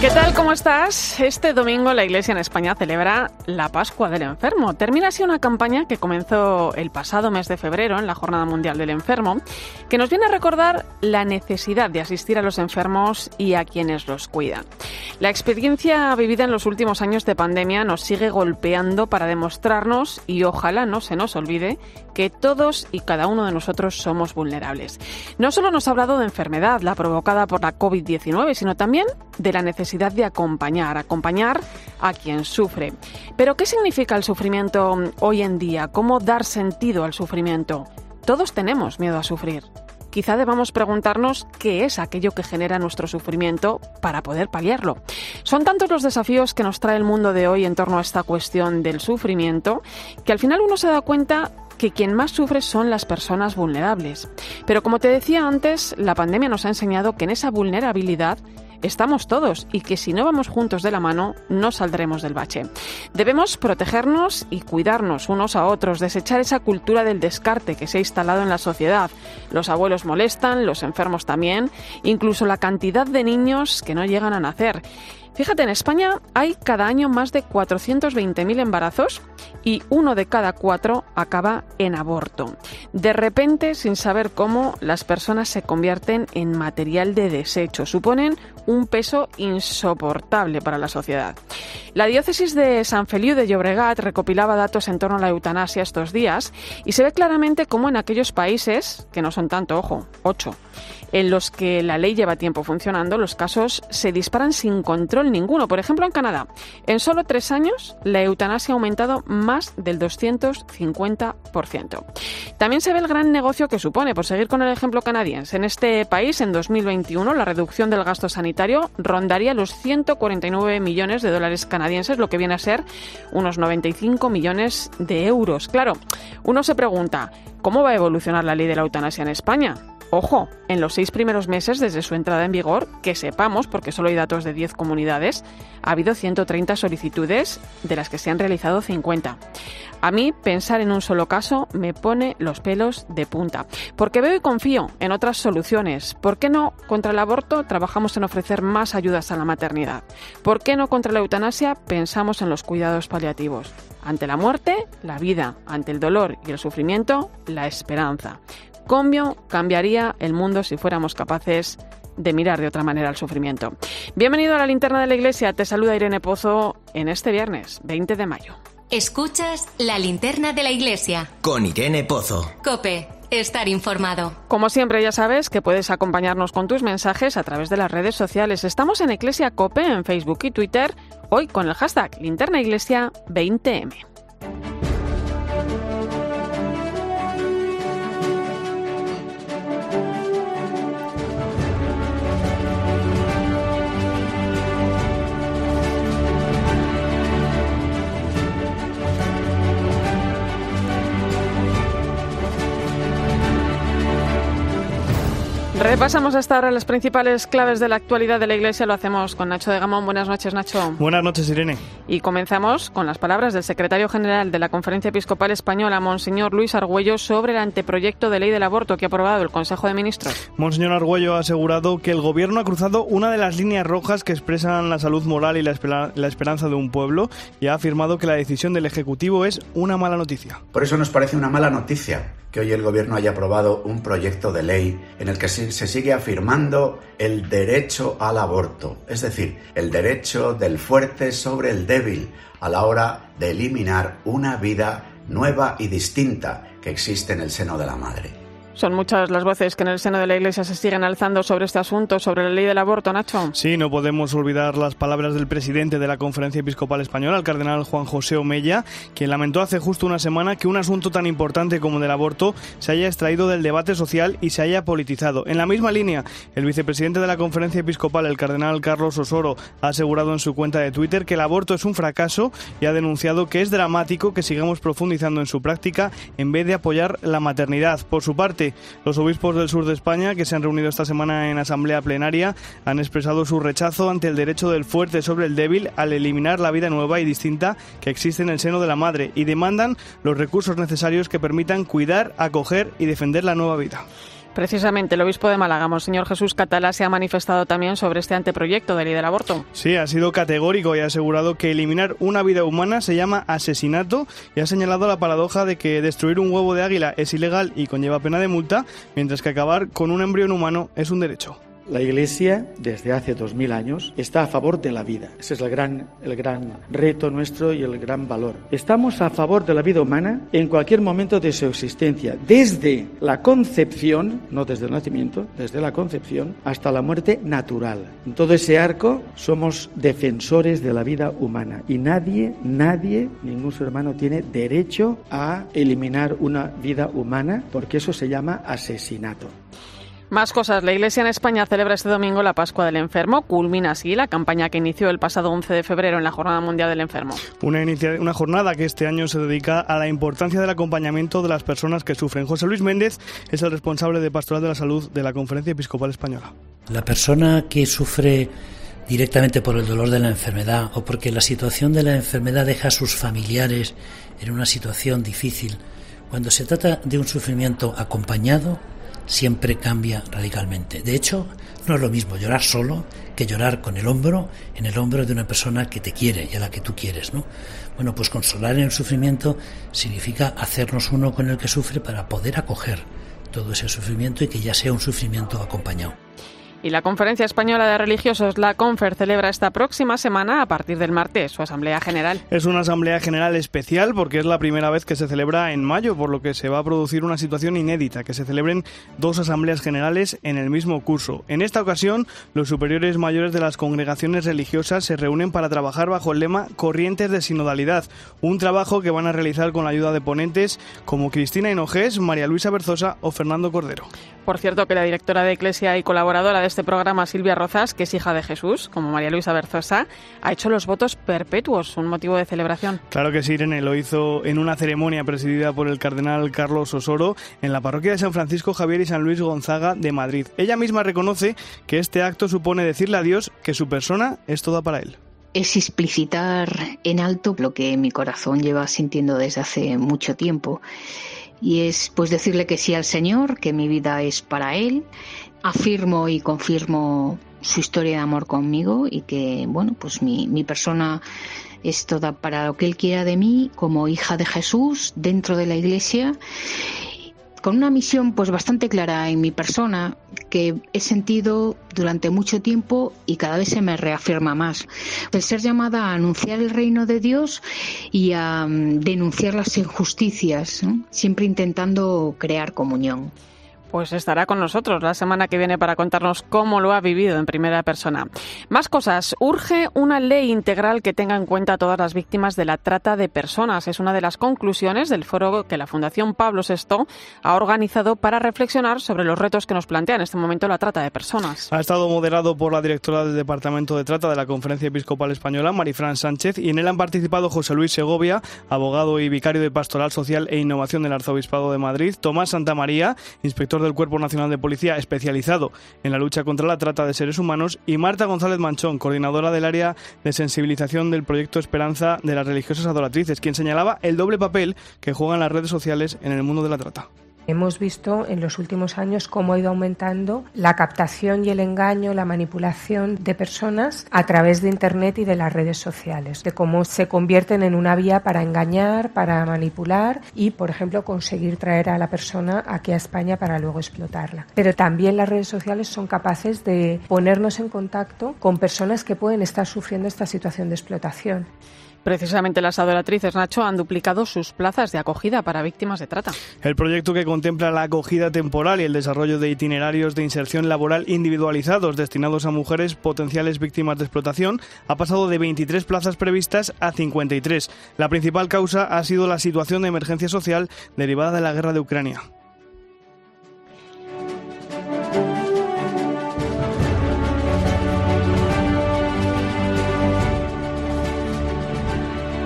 ¿Qué tal? ¿Cómo estás? Este domingo la Iglesia en España celebra la Pascua del Enfermo. Termina así una campaña que comenzó el pasado mes de febrero en la Jornada Mundial del Enfermo, que nos viene a recordar la necesidad de asistir a los enfermos y a quienes los cuidan. La experiencia vivida en los últimos años de pandemia nos sigue golpeando para demostrarnos, y ojalá no se nos olvide, que todos y cada uno de nosotros somos vulnerables. No solo nos ha hablado de enfermedad, la provocada por la COVID-19, sino también de la necesidad de acompañar, acompañar a quien sufre. Pero ¿qué significa el sufrimiento hoy en día? ¿Cómo dar sentido al sufrimiento? Todos tenemos miedo a sufrir. Quizá debamos preguntarnos qué es aquello que genera nuestro sufrimiento para poder paliarlo. Son tantos los desafíos que nos trae el mundo de hoy en torno a esta cuestión del sufrimiento que al final uno se da cuenta que quien más sufre son las personas vulnerables. Pero como te decía antes, la pandemia nos ha enseñado que en esa vulnerabilidad estamos todos y que si no vamos juntos de la mano no saldremos del bache. Debemos protegernos y cuidarnos unos a otros, desechar esa cultura del descarte que se ha instalado en la sociedad. Los abuelos molestan, los enfermos también, incluso la cantidad de niños que no llegan a nacer. Fíjate, en España hay cada año más de 420.000 embarazos y uno de cada cuatro acaba en aborto. De repente, sin saber cómo, las personas se convierten en material de desecho, suponen un peso insoportable para la sociedad. La diócesis de San Feliu de Llobregat recopilaba datos en torno a la eutanasia estos días y se ve claramente cómo en aquellos países, que no son tanto, ojo, ocho, en los que la ley lleva tiempo funcionando, los casos se disparan sin control ninguno. Por ejemplo, en Canadá, en solo tres años, la eutanasia ha aumentado más del 250%. También se ve el gran negocio que supone, por seguir con el ejemplo canadiense. En este país, en 2021, la reducción del gasto sanitario rondaría los 149 millones de dólares canadienses, lo que viene a ser unos 95 millones de euros. Claro, uno se pregunta, ¿cómo va a evolucionar la ley de la eutanasia en España? Ojo, en los seis primeros meses desde su entrada en vigor, que sepamos, porque solo hay datos de 10 comunidades, ha habido 130 solicitudes, de las que se han realizado 50. A mí pensar en un solo caso me pone los pelos de punta, porque veo y confío en otras soluciones. ¿Por qué no contra el aborto trabajamos en ofrecer más ayudas a la maternidad? ¿Por qué no contra la eutanasia pensamos en los cuidados paliativos? Ante la muerte, la vida. Ante el dolor y el sufrimiento, la esperanza. ¿Cómo cambiaría el mundo si fuéramos capaces de mirar de otra manera al sufrimiento? Bienvenido a la linterna de la iglesia. Te saluda Irene Pozo en este viernes, 20 de mayo. Escuchas la linterna de la iglesia. Con Irene Pozo. Cope, estar informado. Como siempre, ya sabes que puedes acompañarnos con tus mensajes a través de las redes sociales. Estamos en Iglesia Cope en Facebook y Twitter, hoy con el hashtag linterna iglesia 20M. Repasamos hasta ahora las principales claves de la actualidad de la Iglesia. Lo hacemos con Nacho de Gamón. Buenas noches, Nacho. Buenas noches, Irene. Y comenzamos con las palabras del secretario general de la Conferencia Episcopal Española, Monseñor Luis Argüello, sobre el anteproyecto de ley del aborto que ha aprobado el Consejo de Ministros. Monseñor Argüello ha asegurado que el Gobierno ha cruzado una de las líneas rojas que expresan la salud moral y la, la esperanza de un pueblo y ha afirmado que la decisión del Ejecutivo es una mala noticia. Por eso nos parece una mala noticia que hoy el Gobierno haya aprobado un proyecto de ley en el que se sigue afirmando el derecho al aborto, es decir, el derecho del fuerte sobre el débil a la hora de eliminar una vida nueva y distinta que existe en el seno de la madre. Son muchas las voces que en el seno de la Iglesia se siguen alzando sobre este asunto, sobre la ley del aborto, Nacho. Sí, no podemos olvidar las palabras del presidente de la Conferencia Episcopal Española, el cardenal Juan José Omella, quien lamentó hace justo una semana que un asunto tan importante como el del aborto se haya extraído del debate social y se haya politizado. En la misma línea, el vicepresidente de la Conferencia Episcopal, el cardenal Carlos Osoro, ha asegurado en su cuenta de Twitter que el aborto es un fracaso y ha denunciado que es dramático que sigamos profundizando en su práctica en vez de apoyar la maternidad. Por su parte, Los obispos del sur de España, que se han reunido esta semana en asamblea plenaria, han expresado su rechazo ante el derecho del fuerte sobre el débil al eliminar la vida nueva y distinta que existe en el seno de la madre y demandan los recursos necesarios que permitan cuidar, acoger y defender la nueva vida. Precisamente el obispo de Málaga, Monseñor Jesús Catala, se ha manifestado también sobre este anteproyecto de ley del aborto. Sí, ha sido categórico y ha asegurado que eliminar una vida humana se llama asesinato y ha señalado la paradoja de que destruir un huevo de águila es ilegal y conlleva pena de multa, mientras que acabar con un embrión humano es un derecho. La Iglesia, desde hace dos mil años, está a favor de la vida. Ese es el gran, el gran reto nuestro y el gran valor. Estamos a favor de la vida humana en cualquier momento de su existencia, desde la concepción, no desde el nacimiento, desde la concepción hasta la muerte natural. En todo ese arco somos defensores de la vida humana y nadie, nadie, ningún ser humano tiene derecho a eliminar una vida humana porque eso se llama asesinato. Más cosas. La Iglesia en España celebra este domingo la Pascua del Enfermo. Culmina así la campaña que inició el pasado 11 de febrero en la Jornada Mundial del Enfermo. Una, una jornada que este año se dedica a la importancia del acompañamiento de las personas que sufren. José Luis Méndez es el responsable de Pastoral de la Salud de la Conferencia Episcopal Española. La persona que sufre directamente por el dolor de la enfermedad o porque la situación de la enfermedad deja a sus familiares en una situación difícil, cuando se trata de un sufrimiento acompañado, siempre cambia radicalmente. De hecho, no es lo mismo llorar solo que llorar con el hombro en el hombro de una persona que te quiere y a la que tú quieres, ¿no? Bueno, pues consolar en el sufrimiento significa hacernos uno con el que sufre para poder acoger todo ese sufrimiento y que ya sea un sufrimiento acompañado. Y la Conferencia Española de Religiosos, la CONFER, celebra esta próxima semana, a partir del martes, su Asamblea General. Es una Asamblea General especial porque es la primera vez que se celebra en mayo, por lo que se va a producir una situación inédita, que se celebren dos Asambleas Generales en el mismo curso. En esta ocasión, los superiores mayores de las congregaciones religiosas se reúnen para trabajar bajo el lema Corrientes de Sinodalidad, un trabajo que van a realizar con la ayuda de ponentes como Cristina Hinojés, María Luisa Berzosa o Fernando Cordero. Por cierto, que la directora de Iglesia y colaboradora de este programa, Silvia Rozas, que es hija de Jesús, como María Luisa Berzosa, ha hecho los votos perpetuos, un motivo de celebración. Claro que sí, Irene, lo hizo en una ceremonia presidida por el cardenal Carlos Osoro en la parroquia de San Francisco Javier y San Luis Gonzaga de Madrid. Ella misma reconoce que este acto supone decirle a Dios que su persona es toda para él es explicitar en alto lo que mi corazón lleva sintiendo desde hace mucho tiempo y es pues decirle que sí al Señor, que mi vida es para Él, afirmo y confirmo su historia de amor conmigo y que bueno pues mi, mi persona es toda para lo que Él quiera de mí como hija de Jesús dentro de la iglesia con una misión pues bastante clara en mi persona que he sentido durante mucho tiempo y cada vez se me reafirma más. El ser llamada a anunciar el reino de Dios y a mm, denunciar las injusticias, siempre intentando crear comunión pues estará con nosotros la semana que viene para contarnos cómo lo ha vivido en primera persona. Más cosas. Urge una ley integral que tenga en cuenta a todas las víctimas de la trata de personas. Es una de las conclusiones del foro que la Fundación Pablo VI ha organizado para reflexionar sobre los retos que nos plantea en este momento la trata de personas. Ha estado moderado por la directora del Departamento de Trata de la Conferencia Episcopal Española, Marifran Sánchez, y en él han participado José Luis Segovia, abogado y vicario de Pastoral Social e Innovación del Arzobispado de Madrid, Tomás Santamaría, inspector del Cuerpo Nacional de Policía especializado en la lucha contra la trata de seres humanos, y Marta González Manchón, coordinadora del área de sensibilización del proyecto Esperanza de las religiosas adoratrices, quien señalaba el doble papel que juegan las redes sociales en el mundo de la trata. Hemos visto en los últimos años cómo ha ido aumentando la captación y el engaño, la manipulación de personas a través de Internet y de las redes sociales, de cómo se convierten en una vía para engañar, para manipular y, por ejemplo, conseguir traer a la persona aquí a España para luego explotarla. Pero también las redes sociales son capaces de ponernos en contacto con personas que pueden estar sufriendo esta situación de explotación. Precisamente las adoratrices, Nacho, han duplicado sus plazas de acogida para víctimas de trata. El proyecto que contempla la acogida temporal y el desarrollo de itinerarios de inserción laboral individualizados destinados a mujeres potenciales víctimas de explotación ha pasado de 23 plazas previstas a 53. La principal causa ha sido la situación de emergencia social derivada de la guerra de Ucrania.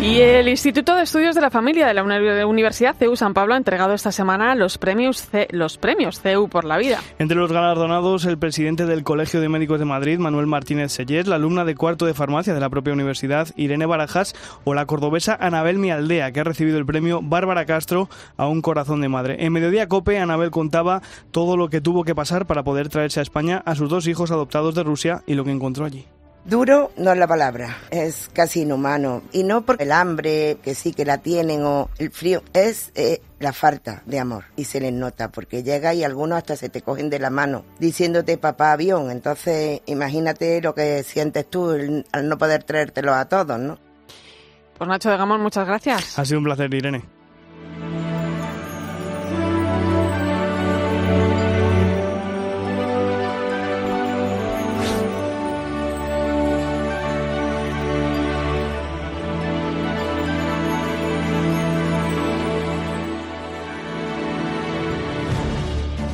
Y el Instituto de Estudios de la Familia de la Universidad CEU San Pablo ha entregado esta semana los premios, CEU por la vida. Entre los galardonados, el presidente del Colegio de Médicos de Madrid, Manuel Martínez Sellés, la alumna de cuarto de farmacia de la propia universidad, Irene Barajas, o la cordobesa Anabel Mialdea, que ha recibido el premio Bárbara Castro a un corazón de madre. En Mediodía Cope, Anabel contaba todo lo que tuvo que pasar para poder traerse a España a sus dos hijos adoptados de Rusia y lo que encontró allí. Duro no es la palabra, es casi inhumano. Y no por el hambre, que sí que la tienen, o el frío, es eh, la falta de amor. Y se les nota, porque llega y algunos hasta se te cogen de la mano, diciéndote papá avión. Entonces, imagínate lo que sientes tú al no poder traértelo a todos, ¿no? Pues Nacho de Gamón, muchas gracias. Ha sido un placer, Irene.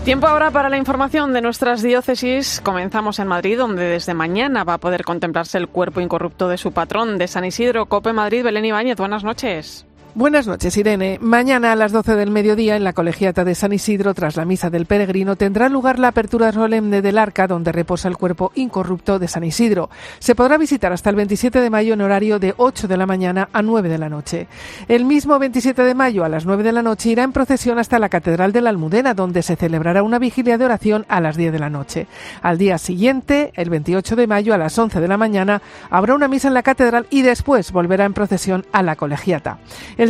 Tiempo ahora para la información de nuestras diócesis. Comenzamos en Madrid, donde desde mañana va a poder contemplarse el cuerpo incorrupto de su patrón de San Isidro, Cope Madrid, Belén Ibáñez. Buenas noches. Buenas noches, Irene. Mañana a las 12 del mediodía en la Colegiata de San Isidro, tras la Misa del Peregrino, tendrá lugar la apertura solemne del arca donde reposa el cuerpo incorrupto de San Isidro. Se podrá visitar hasta el 27 de mayo en horario de 8 de la mañana a 9 de la noche. El mismo 27 de mayo a las 9 de la noche irá en procesión hasta la Catedral de la Almudena, donde se celebrará una vigilia de oración a las 10 de la noche. Al día siguiente, el 28 de mayo a las 11 de la mañana, habrá una misa en la Catedral y después volverá en procesión a la Colegiata.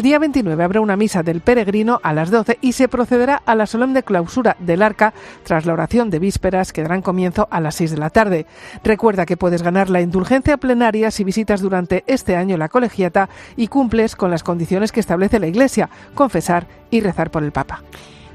Día 29 habrá una misa del peregrino a las 12 y se procederá a la solemne clausura del arca tras la oración de vísperas que darán comienzo a las 6 de la tarde. Recuerda que puedes ganar la indulgencia plenaria si visitas durante este año la colegiata y cumples con las condiciones que establece la Iglesia, confesar y rezar por el Papa.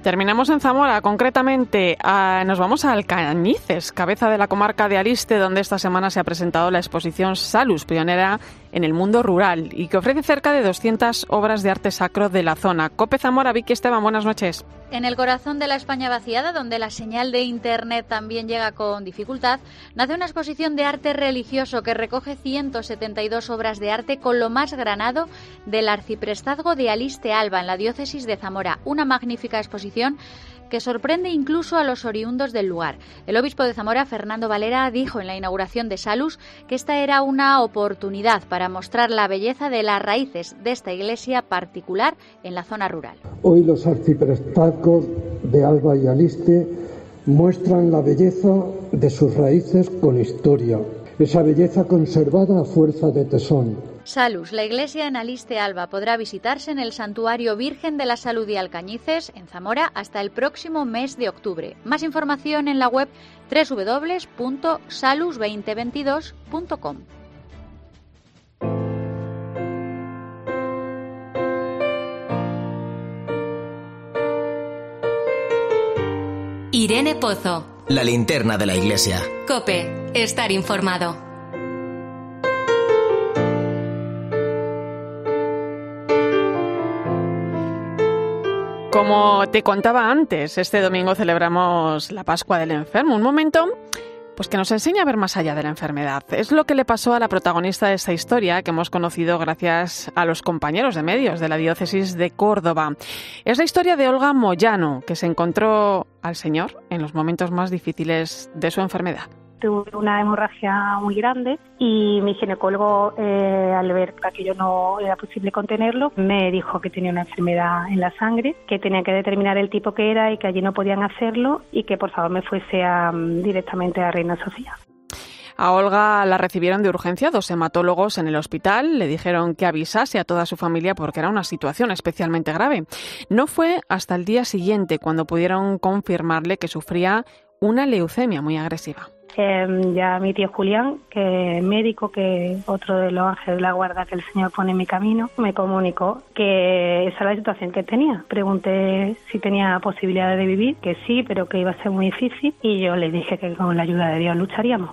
Terminamos en Zamora, concretamente nos vamos a Alcañices, cabeza de la comarca de Aliste, donde esta semana se ha presentado la exposición Salus, pionera en el mundo rural y que ofrece cerca de 200 obras de arte sacro de la zona. Cope Zamora, Vicky Esteban, buenas noches. En el corazón de la España vaciada, donde la señal de Internet también llega con dificultad, nace una exposición de arte religioso que recoge 172 obras de arte con lo más granado del arciprestazgo de Aliste Alba, en la diócesis de Zamora. Una magnífica exposición que sorprende incluso a los oriundos del lugar. El obispo de Zamora, Fernando Valera, dijo en la inauguración de Salus que esta era una oportunidad para mostrar la belleza de las raíces de esta iglesia particular en la zona rural. Hoy los arciprestazgos de Alba y Aliste muestran la belleza de sus raíces con historia, esa belleza conservada a fuerza de tesón Salus, la iglesia en Aliste Alba, podrá visitarse en el Santuario Virgen de la Salud y Alcañices, en Zamora, hasta el próximo mes de octubre. Más información en la web www.salus2022.com. Irene Pozo. La linterna de la iglesia. Cope, estar informado. Como te contaba antes, este domingo celebramos la Pascua del Enfermo, un momento pues que nos enseña a ver más allá de la enfermedad. Es lo que le pasó a la protagonista de esta historia que hemos conocido gracias a los compañeros de medios de la diócesis de Córdoba. Es la historia de Olga Moyano, que se encontró al Señor en los momentos más difíciles de su enfermedad tuve una hemorragia muy grande y mi ginecólogo, eh, al ver que aquello no era posible contenerlo, me dijo que tenía una enfermedad en la sangre, que tenía que determinar el tipo que era y que allí no podían hacerlo y que por favor me fuese directamente a Reina Sofía. A Olga la recibieron de urgencia dos hematólogos en el hospital. Le dijeron que avisase a toda su familia porque era una situación especialmente grave. No fue hasta el día siguiente cuando pudieron confirmarle que sufría una leucemia muy agresiva. Em, ya mi tío Julián, que es médico, que otro de los ángeles de la guarda que el Señor pone en mi camino, me comunicó que esa era la situación que tenía. Pregunté si tenía posibilidad de vivir, que sí, pero que iba a ser muy difícil y yo le dije que con la ayuda de Dios lucharíamos.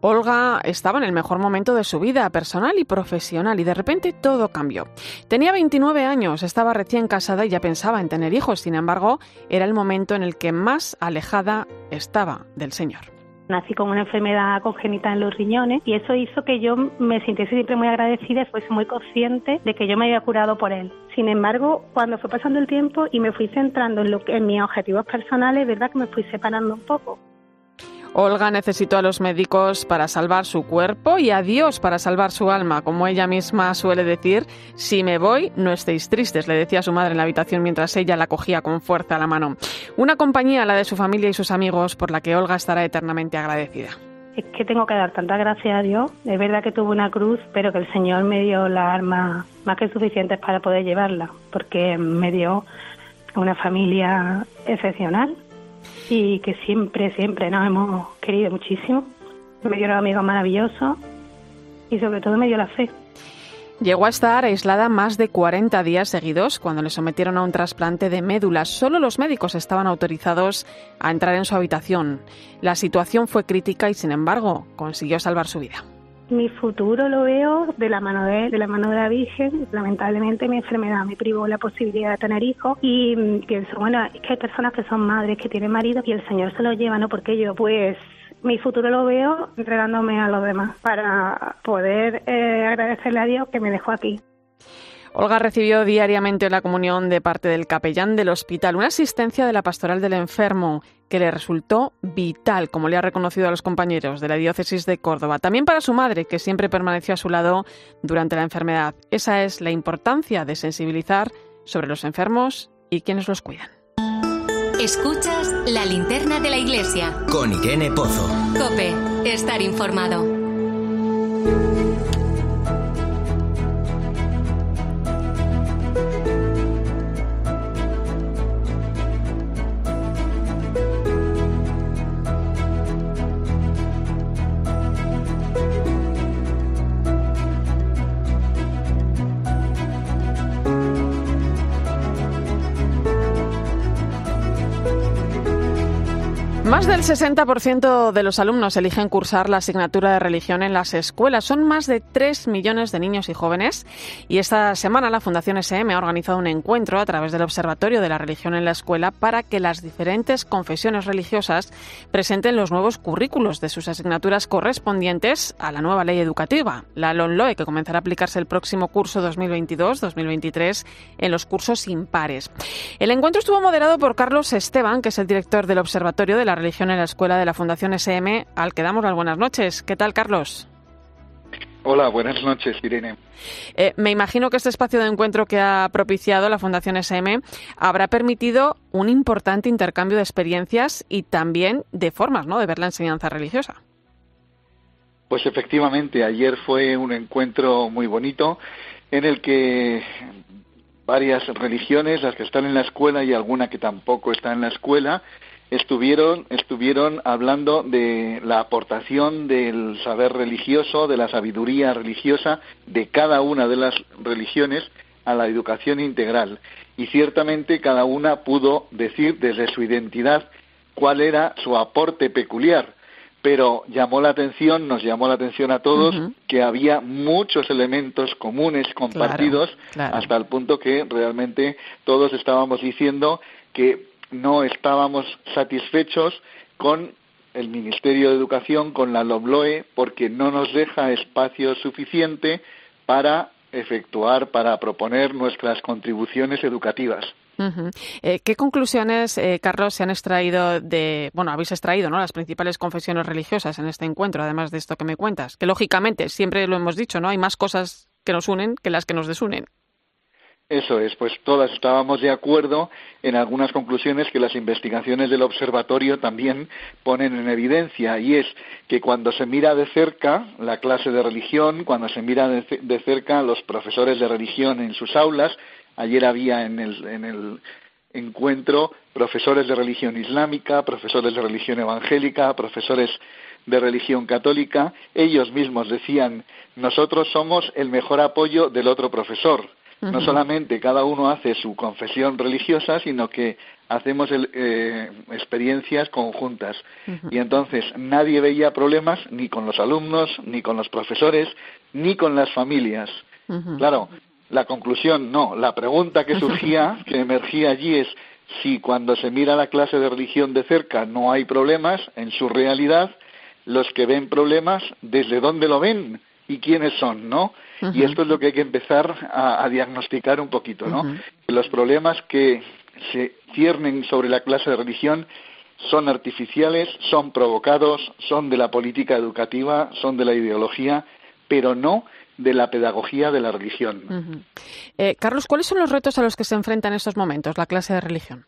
Olga estaba en el mejor momento de su vida personal y profesional y de repente todo cambió. Tenía 29 años, estaba recién casada y ya pensaba en tener hijos, sin embargo, era el momento en el que más alejada estaba del Señor. Nací con una enfermedad congénita en los riñones y eso hizo que yo me sintiese siempre muy agradecida y fuese muy consciente de que yo me había curado por él. Sin embargo, cuando fue pasando el tiempo y me fui centrando en, lo que, mis objetivos personales, verdad que me fui separando un poco. Olga necesitó a los médicos para salvar su cuerpo y a Dios para salvar su alma. Como ella misma suele decir, si me voy, no estéis tristes, le decía su madre en la habitación mientras ella la cogía con fuerza a la mano. Una compañía, la de su familia y sus amigos, por la que Olga estará eternamente agradecida. Es que tengo que dar tanta gracias a Dios. Es verdad que tuve una cruz, pero que el Señor me dio las armas más que suficientes para poder llevarla, porque me dio una familia excepcional y que siempre, siempre nos hemos querido muchísimo. Me dio un amigo maravilloso y sobre todo me dio la fe. Llegó a estar aislada más de 40 días seguidos cuando le sometieron a un trasplante de médula. Solo los médicos estaban autorizados a entrar en su habitación. La situación fue crítica y, sin embargo, consiguió salvar su vida. Mi futuro lo veo de la mano de, de la mano de la Virgen. Lamentablemente mi enfermedad me privó la posibilidad de tener hijos y mm, pienso, bueno, es que hay personas que son madres, que tienen marido y el Señor se lo lleva, ¿no? Porque yo, pues, mi futuro lo veo entregándome a los demás para poder eh, agradecerle a Dios que me dejó aquí. Olga recibió diariamente la comunión de parte del capellán del hospital, una asistencia de la pastoral del enfermo que le resultó vital, como le ha reconocido a los compañeros de la diócesis de Córdoba. También para su madre, que siempre permaneció a su lado durante la enfermedad. Esa es la importancia de sensibilizar sobre los enfermos y quienes los cuidan. Escuchas la linterna de la iglesia. Con Irene Pozo. Cope, estar informado. 60% de los alumnos eligen cursar la asignatura de religión en las escuelas. Son más de 3 millones de niños y jóvenes. Y esta semana la Fundación SM ha organizado un encuentro a través del Observatorio de la Religión en la Escuela para que las diferentes confesiones religiosas presenten los nuevos currículos de sus asignaturas correspondientes a la nueva ley educativa, la LONLOE, que comenzará a aplicarse el próximo curso 2022-2023 en los cursos impares. El encuentro estuvo moderado por Carlos Esteban, que es el director del Observatorio de la religión en la escuela de la Fundación SM, al que damos las buenas noches. ¿Qué tal, Carlos? Hola, buenas noches, Irene. Eh, me imagino que este espacio de encuentro que ha propiciado la Fundación SM habrá permitido un importante intercambio de experiencias y también de formas ¿no? de ver la enseñanza religiosa. Pues efectivamente, ayer fue un encuentro muy bonito en el que varias religiones, las que están en la escuela y alguna que tampoco está en la escuela, estuvieron, estuvieron hablando de la aportación del saber religioso, de la sabiduría religiosa de cada una de las religiones a la educación integral. Y ciertamente cada una pudo decir desde su identidad cuál era su aporte peculiar. Pero llamó la atención, nos llamó la atención a todos que había muchos elementos comunes compartidos hasta el punto que realmente todos estábamos diciendo que no estábamos satisfechos con el Ministerio de Educación, con la LOBLOE, porque no nos deja espacio suficiente para efectuar, para proponer nuestras contribuciones educativas. Eh, ¿Qué conclusiones, eh, Carlos, se han extraído de, bueno, habéis extraído, ¿no? Las principales confesiones religiosas en este encuentro, además de esto que me cuentas, que lógicamente siempre lo hemos dicho, ¿no? Hay más cosas que nos unen que las que nos desunen. Eso es, pues todas estábamos de acuerdo en algunas conclusiones que las investigaciones del observatorio también ponen en evidencia, y es que cuando se mira de cerca la clase de religión, cuando se mira de, cerca los profesores de religión en sus aulas, ayer había en el, en el encuentro profesores de religión islámica, profesores de religión evangélica, profesores de religión católica, ellos mismos decían, nosotros somos el mejor apoyo del otro profesor no solamente cada uno hace su confesión religiosa, sino que hacemos eh, experiencias conjuntas. Y entonces nadie veía problemas ni con los alumnos, ni con los profesores, ni con las familias. Claro, la conclusión no. La pregunta que surgía, que emergía allí es si cuando se mira la clase de religión de cerca no hay problemas en su realidad, los que ven problemas, desde dónde lo ven y quiénes son, ¿no? Y esto es lo que hay que empezar a, diagnosticar un poquito, ¿no? Los problemas que se ciernen sobre la clase de religión son artificiales, son provocados, son de la política educativa, son de la ideología, pero no de la pedagogía de la religión. Eh, Carlos, ¿cuáles son los retos a los que se enfrenta en estos momentos la clase de religión?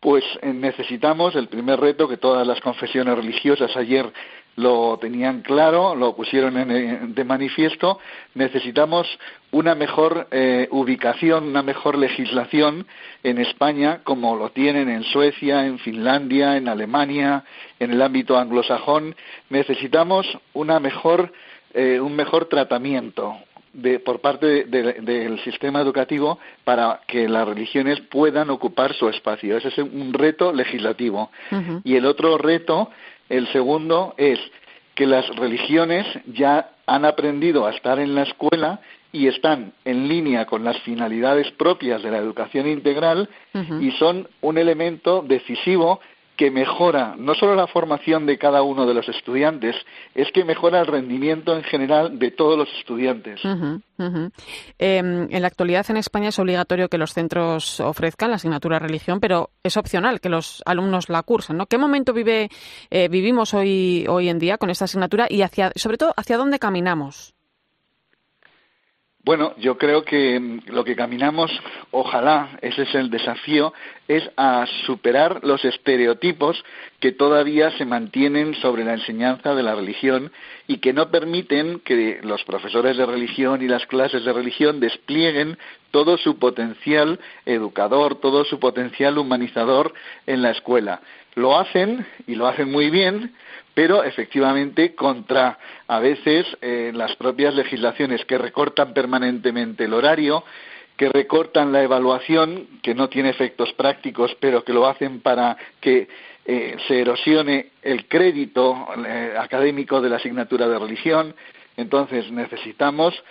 Pues eh, necesitamos el primer reto que todas las confesiones religiosas ayer lo tenían claro, lo pusieron en, de manifiesto, necesitamos una mejor eh, ubicación, una mejor legislación en España, como lo tienen en Suecia, en Finlandia, en Alemania, en el ámbito anglosajón. Necesitamos una mejor, eh, un mejor tratamiento, de, por parte del sistema educativo para que las religiones puedan ocupar su espacio. Ese es un reto legislativo. Y el otro reto el segundo es que las religiones ya han aprendido a estar en la escuela y están en línea con las finalidades propias de la educación integral y son un elemento decisivo que mejora no solo la formación de cada uno de los estudiantes, es que mejora el rendimiento en general de todos los estudiantes. Em, en la actualidad en España es obligatorio que los centros ofrezcan la asignatura religión, pero es opcional que los alumnos la cursen. ¿no? ¿Qué momento vive, eh, vivimos hoy, hoy en día con esta asignatura y hacia, sobre todo hacia dónde caminamos? Bueno, yo creo que mm, lo que caminamos, ojalá, ese es el desafío, es a superar los estereotipos que todavía se mantienen sobre la enseñanza de la religión y que no permiten que los profesores de religión y las clases de religión desplieguen todo su potencial educador, todo su potencial humanizador en la escuela. Lo hacen y lo hacen muy bien, pero efectivamente contra a veces eh, las propias legislaciones que recortan permanentemente el horario, que recortan la evaluación, que no tiene efectos prácticos, pero que lo hacen para que eh, se erosione el crédito eh, académico de la asignatura de religión. Entonces necesitamos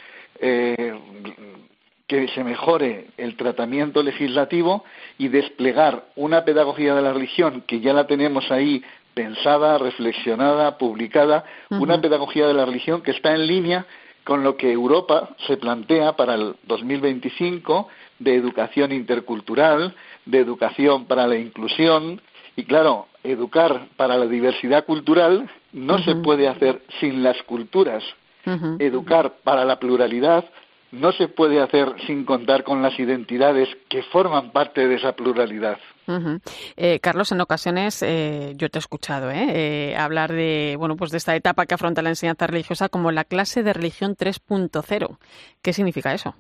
que se mejore el tratamiento legislativo y desplegar una pedagogía de la religión que ya la tenemos ahí pensada, reflexionada, publicada, una pedagogía de la religión que está en línea con lo que Europa se plantea para el 2025 de educación intercultural, de educación para la inclusión. Y claro, educar para la diversidad cultural no se puede hacer sin las culturas. Educar para la pluralidad no se puede hacer sin contar con las identidades que forman parte de esa pluralidad. Eh, Carlos, en ocasiones eh, yo te he escuchado ¿eh? hablar de bueno pues de esta etapa que afronta la enseñanza religiosa como la clase de religión 3.0. ¿Qué significa eso?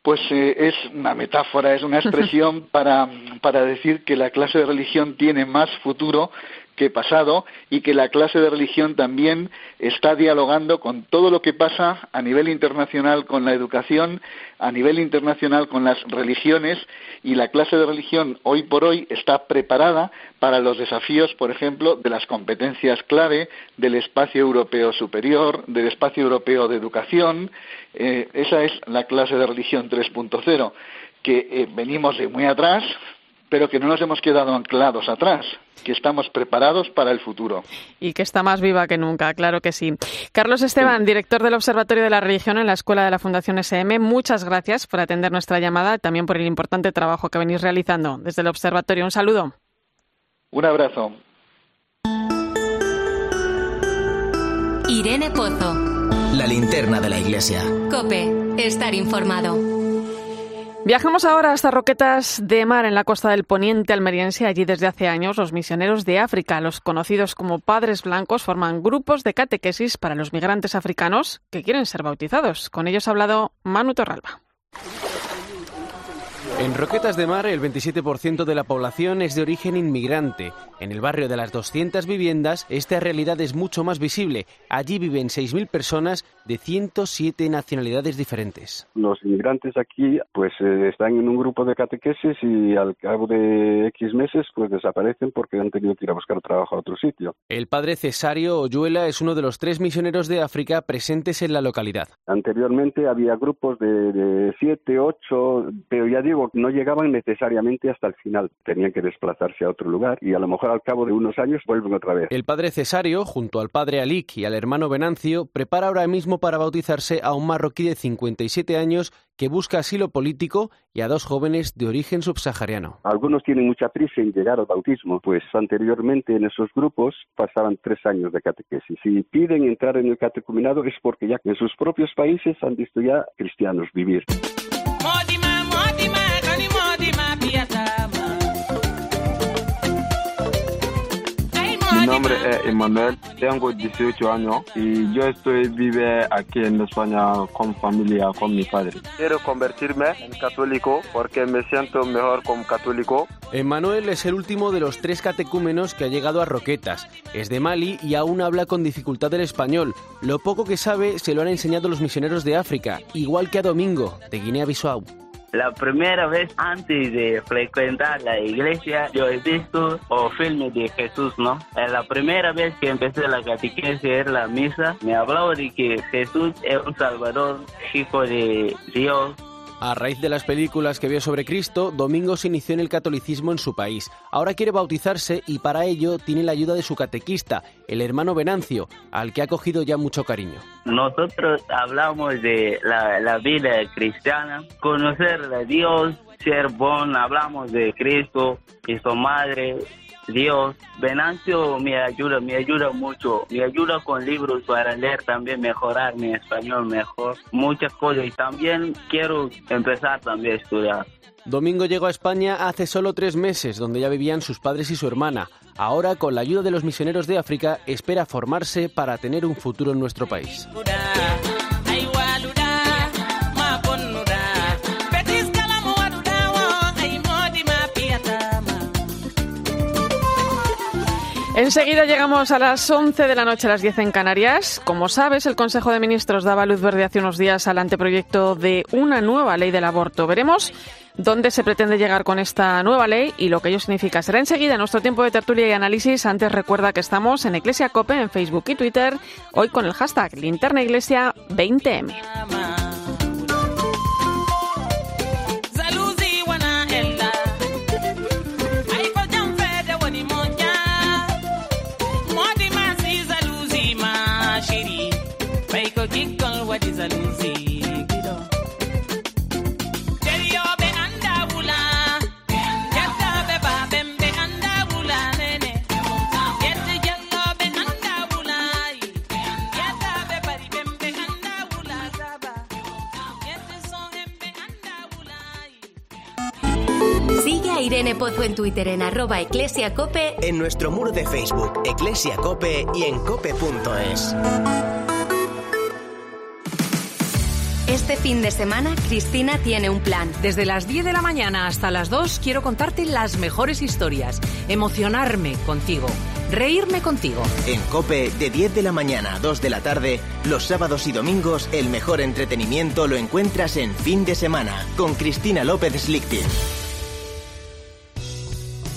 Pues es una metáfora, es una expresión para, para decir que la clase de religión tiene más futuro que pasado y que la clase de religión también está dialogando con todo lo que pasa a nivel internacional con la educación, a nivel internacional con las religiones y la clase de religión hoy por hoy está preparada para los desafíos, por ejemplo, de las competencias clave del espacio europeo superior, del espacio europeo de educación. Eh, esa es la clase de religión 3.0 que eh, venimos de muy atrás, pero que no nos hemos quedado anclados atrás, que estamos preparados para el futuro. Y que está más viva que nunca, claro que sí. Carlos Esteban, director del Observatorio de la Religión en la Escuela de la Fundación SM, muchas gracias por atender nuestra llamada y también por el importante trabajo que venís realizando desde el Observatorio. Un saludo. Un abrazo. Irene Pozo. La linterna de la iglesia. Cope, estar informado. Viajamos ahora hasta Roquetas de Mar, en la costa del poniente almeriense. Allí desde hace años los misioneros de África, los conocidos como padres blancos, forman grupos de catequesis para los migrantes africanos que quieren ser bautizados. Con ellos ha hablado Manu Torralba. En Roquetas de Mar, el 27% de la población es de origen inmigrante. En el barrio de las 200 viviendas, esta realidad es mucho más visible. Allí viven 6.000 personas de 107 nacionalidades diferentes. Los inmigrantes aquí pues eh, están en un grupo de catequesis y al cabo de X meses pues desaparecen porque han tenido que ir a buscar trabajo a otro sitio. El padre Cesario Oyuela es uno de los tres misioneros de África presentes en la localidad. Anteriormente había grupos de 7, 8, pero ya digo no llegaban necesariamente hasta el final. Tenían que desplazarse a otro lugar y a lo mejor al cabo de unos años vuelven otra vez. El padre Cesario, junto al padre Alik y al hermano Venancio, prepara ahora mismo para bautizarse a un marroquí de 57 años que busca asilo político y a dos jóvenes de origen subsahariano. Algunos tienen mucha prisa en llegar al bautismo, pues anteriormente en esos grupos pasaban tres años de catequesis. Si piden entrar en el catecumenado es porque ya en sus propios países han visto ya cristianos vivir. Mi nombre es Emanuel, tengo 18 años y yo estoy vive aquí en España con familia, con mi padre. Quiero convertirme en católico porque me siento mejor como católico. Emanuel es el último de los tres catecúmenos que ha llegado a Roquetas. Es de Mali y aún habla con dificultad el español. Lo poco que sabe se lo han enseñado los misioneros de África, igual que a Domingo, de Guinea-Bissau. La primera vez antes de frecuentar la iglesia, yo he visto o filmes de Jesús, ¿no? La primera vez que empecé la catequesis era la misa, me hablaba de que Jesús es un salvador, hijo de Dios, a raíz de las películas que vio sobre Cristo, Domingo se inició en el catolicismo en su país. Ahora quiere bautizarse y para ello tiene la ayuda de su catequista, el hermano Venancio, al que ha cogido ya mucho cariño. Nosotros hablamos de la, vida cristiana, conocer a Dios, ser bon, hablamos de Cristo y su madre, Dios. Venancio me ayuda, me ayuda mucho, me ayuda con libros para leer también, mejorar mi español mejor, muchas cosas y también quiero empezar también a estudiar. Domingo llegó a España hace solo tres meses, donde ya vivían sus padres y su hermana. Ahora, con la ayuda de los misioneros de África, espera formarse para tener un futuro en nuestro país. Enseguida llegamos a las 11 de la noche, a las 10 en Canarias. Como sabes, el Consejo de Ministros daba luz verde hace unos días al anteproyecto de una nueva ley del aborto. Veremos dónde se pretende llegar con esta nueva ley y lo que ello significa. Será enseguida en nuestro tiempo de tertulia y análisis. Antes recuerda que estamos en Iglesia Cope en Facebook y Twitter, hoy con el hashtag Linterna Iglesia 20M. Irene Pozo en Twitter en arroba eclesiacope, En nuestro muro de Facebook, Eclesia Cope y en cope.es. Este fin de semana, Cristina tiene un plan. Desde las 10 de la mañana hasta las 2 quiero contarte las mejores historias, emocionarme contigo, reírme contigo. En Cope, de 10 de la mañana a 2 de la tarde, los sábados y domingos, el mejor entretenimiento lo encuentras en fin de semana con Cristina López Slichting.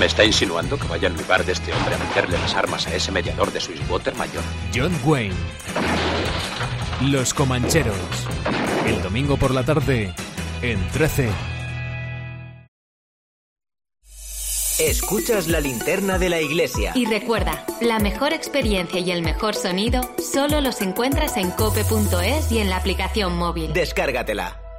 ¿Me está insinuando que vaya en lugar de este hombre a meterle las armas a ese mediador de Swiswater mayor? John Wayne. Los Comancheros. El domingo por la tarde en 13. Escuchas la linterna de la iglesia. Y recuerda, la mejor experiencia y el mejor sonido solo los encuentras en cope.es y en la aplicación móvil. Descárgatela.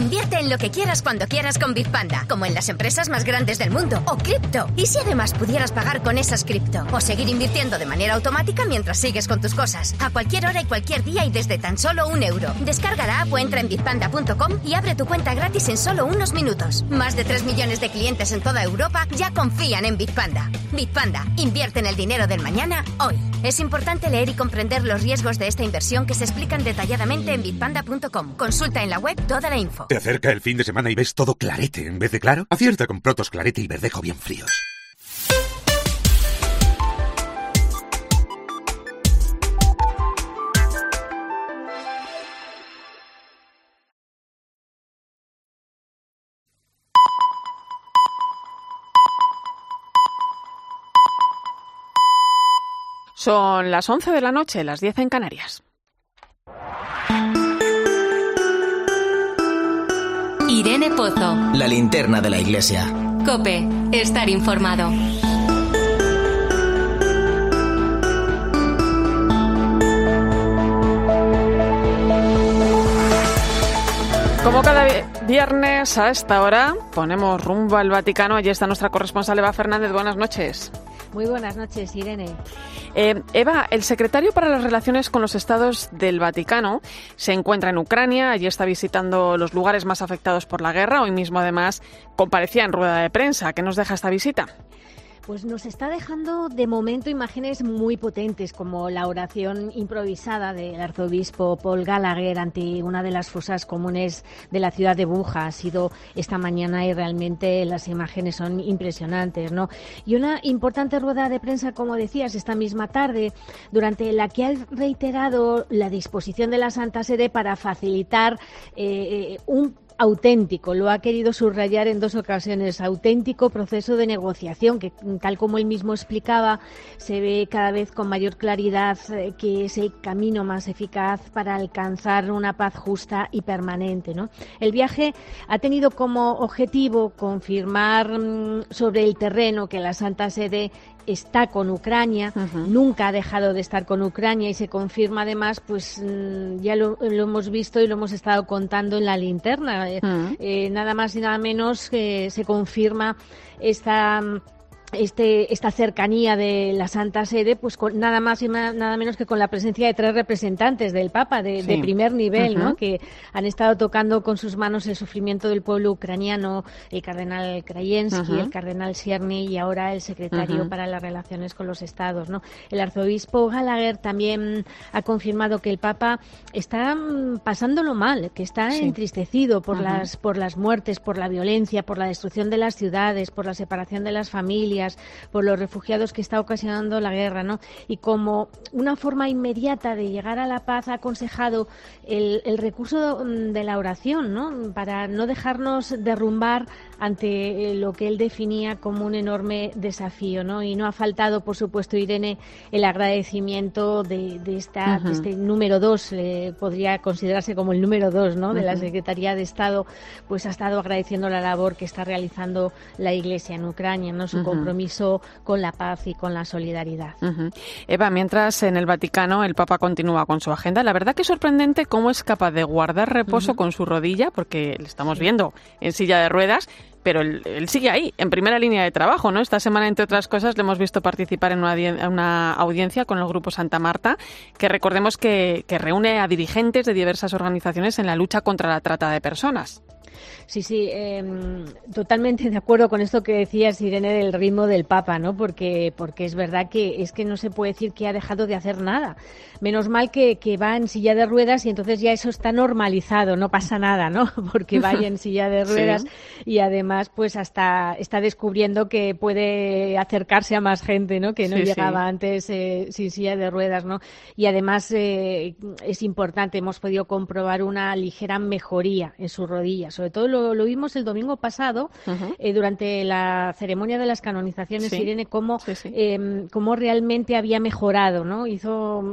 Invierte en lo que quieras cuando quieras con Bitpanda, como en las empresas más grandes del mundo, o cripto. ¿Y si además pudieras pagar con esas cripto? O seguir invirtiendo de manera automática mientras sigues con tus cosas, a cualquier hora y cualquier día y desde tan solo un euro. Descarga la app o entra en bitpanda.com y abre tu cuenta gratis en solo unos minutos. Más de 3 millones de clientes en toda Europa ya confían en Bitpanda. Bitpanda, invierte en el dinero del mañana hoy. Es importante leer y comprender los riesgos de esta inversión que se explican detalladamente en bitpanda.com. Consulta en la web toda la info. ¿Te acerca el fin de semana y ves todo clarete en vez de claro? Acierta con Protos Clarete y Verdejo bien fríos. Son las 11 de la noche, las 10 en Canarias. Irene Pozo. La linterna de la iglesia. Cope, estar informado. Como cada viernes a esta hora ponemos rumbo al Vaticano. Allí está nuestra corresponsal Eva Fernández. Buenas noches. Muy buenas noches, Irene. Eh, Eva, el secretario para las relaciones con los estados del Vaticano se encuentra en Ucrania. Allí está visitando los lugares más afectados por la guerra. Hoy mismo, además, comparecía en rueda de prensa. ¿Qué nos deja esta visita? Pues nos está dejando de momento imágenes muy potentes, como la oración improvisada del arzobispo Paul Gallagher ante una de las fosas comunes de la ciudad de Buja. Ha sido esta mañana y realmente las imágenes son impresionantes, ¿no? Y una importante rueda de prensa, como decías, esta misma tarde, durante la que ha reiterado la disposición de la Santa Sede para facilitar eh, un auténtico, lo ha querido subrayar en dos ocasiones, auténtico proceso de negociación que tal como él mismo explicaba, se ve cada vez con mayor claridad eh, que es el camino más eficaz para alcanzar una paz justa y permanente. El viaje ha tenido como objetivo confirmar mm, sobre el terreno que la Santa Sede está con Ucrania, nunca ha dejado de estar con Ucrania y se confirma además, pues mm, ya lo, hemos visto y lo hemos estado contando en la linterna. Eh, eh, nada más y nada menos que se confirma esta este, esta cercanía de la Santa Sede, pues con nada más y nada menos que con la presencia de tres representantes del Papa de, primer nivel, ¿no? Que han estado tocando con sus manos el sufrimiento del pueblo ucraniano, el cardenal Krajewski, el cardenal Sierny y ahora el secretario para las relaciones con los Estados, ¿no? El arzobispo Gallagher también ha confirmado que el Papa está mm, pasándolo mal, que está entristecido por las por las muertes, por la violencia, por la destrucción de las ciudades, por la separación de las familias por los refugiados que está ocasionando la guerra, ¿no? Y como una forma inmediata de llegar a la paz ha aconsejado el, el recurso de la oración, ¿no? Para no dejarnos derrumbar ante eh, lo que él definía como un enorme desafío, ¿no? Y no ha faltado, por supuesto, Irene, el agradecimiento de, de esta, este número dos, podría considerarse como el número dos, ¿no? De la Secretaría de Estado, pues ha estado agradeciendo la labor que está realizando la Iglesia en Ucrania, ¿no? Su compromiso con la paz y con la solidaridad. Eva, mientras en el Vaticano el Papa continúa con su agenda, la verdad que es sorprendente cómo es capaz de guardar reposo con su rodilla, porque le estamos viendo en silla de ruedas, pero él, sigue ahí, en primera línea de trabajo, ¿no? Esta semana, entre otras cosas, le hemos visto participar en una, audiencia con el Grupo Santa Marta, que recordemos que reúne a dirigentes de diversas organizaciones en la lucha contra la trata de personas. Sí, sí, em, totalmente de acuerdo con esto que decías, Irene, del ritmo del Papa, ¿no? Porque, porque es verdad que es que no se puede decir que ha dejado de hacer nada. Menos mal que, que va en silla de ruedas y entonces ya eso está normalizado, no pasa nada, ¿no? Porque vaya en silla de ruedas y además, pues hasta está descubriendo que puede acercarse a más gente, ¿no? Que no llegaba antes eh, sin silla de ruedas, ¿no? Y además eh, es importante, hemos podido comprobar una ligera mejoría en su rodilla, sobre todo lo, vimos el domingo pasado eh, durante la ceremonia de las canonizaciones, Irene, cómo, em, cómo realmente había mejorado, ¿no? Hizo,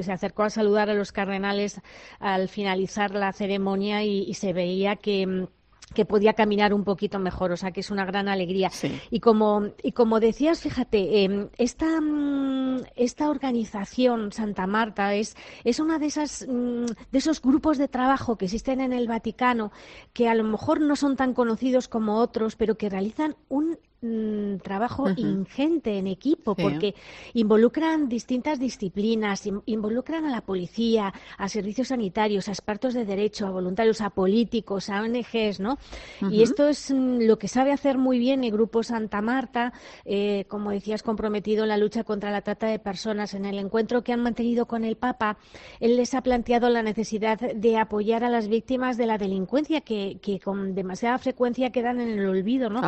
se acercó a saludar a los cardenales al finalizar la ceremonia y se veía que que podía caminar un poquito mejor, o sea que es una gran alegría. Y como y como decías, fíjate, em, esta mm, esta organización Santa Marta es es una de esas mm, de esos grupos de trabajo que existen en el Vaticano que a lo mejor no son tan conocidos como otros, pero que realizan un mm, trabajo ingente en equipo porque involucran distintas disciplinas, involucran a la policía, a servicios sanitarios, a expertos de derecho, a voluntarios, a políticos, a ONGs, ¿no? Y esto es mm, lo que sabe hacer muy bien el Grupo Santa Marta, eh, como decías, comprometido en la lucha contra la trata de personas. En el encuentro que han mantenido con el Papa, él les ha planteado la necesidad de apoyar a las víctimas de la delincuencia que, con demasiada frecuencia quedan en el olvido, ¿no?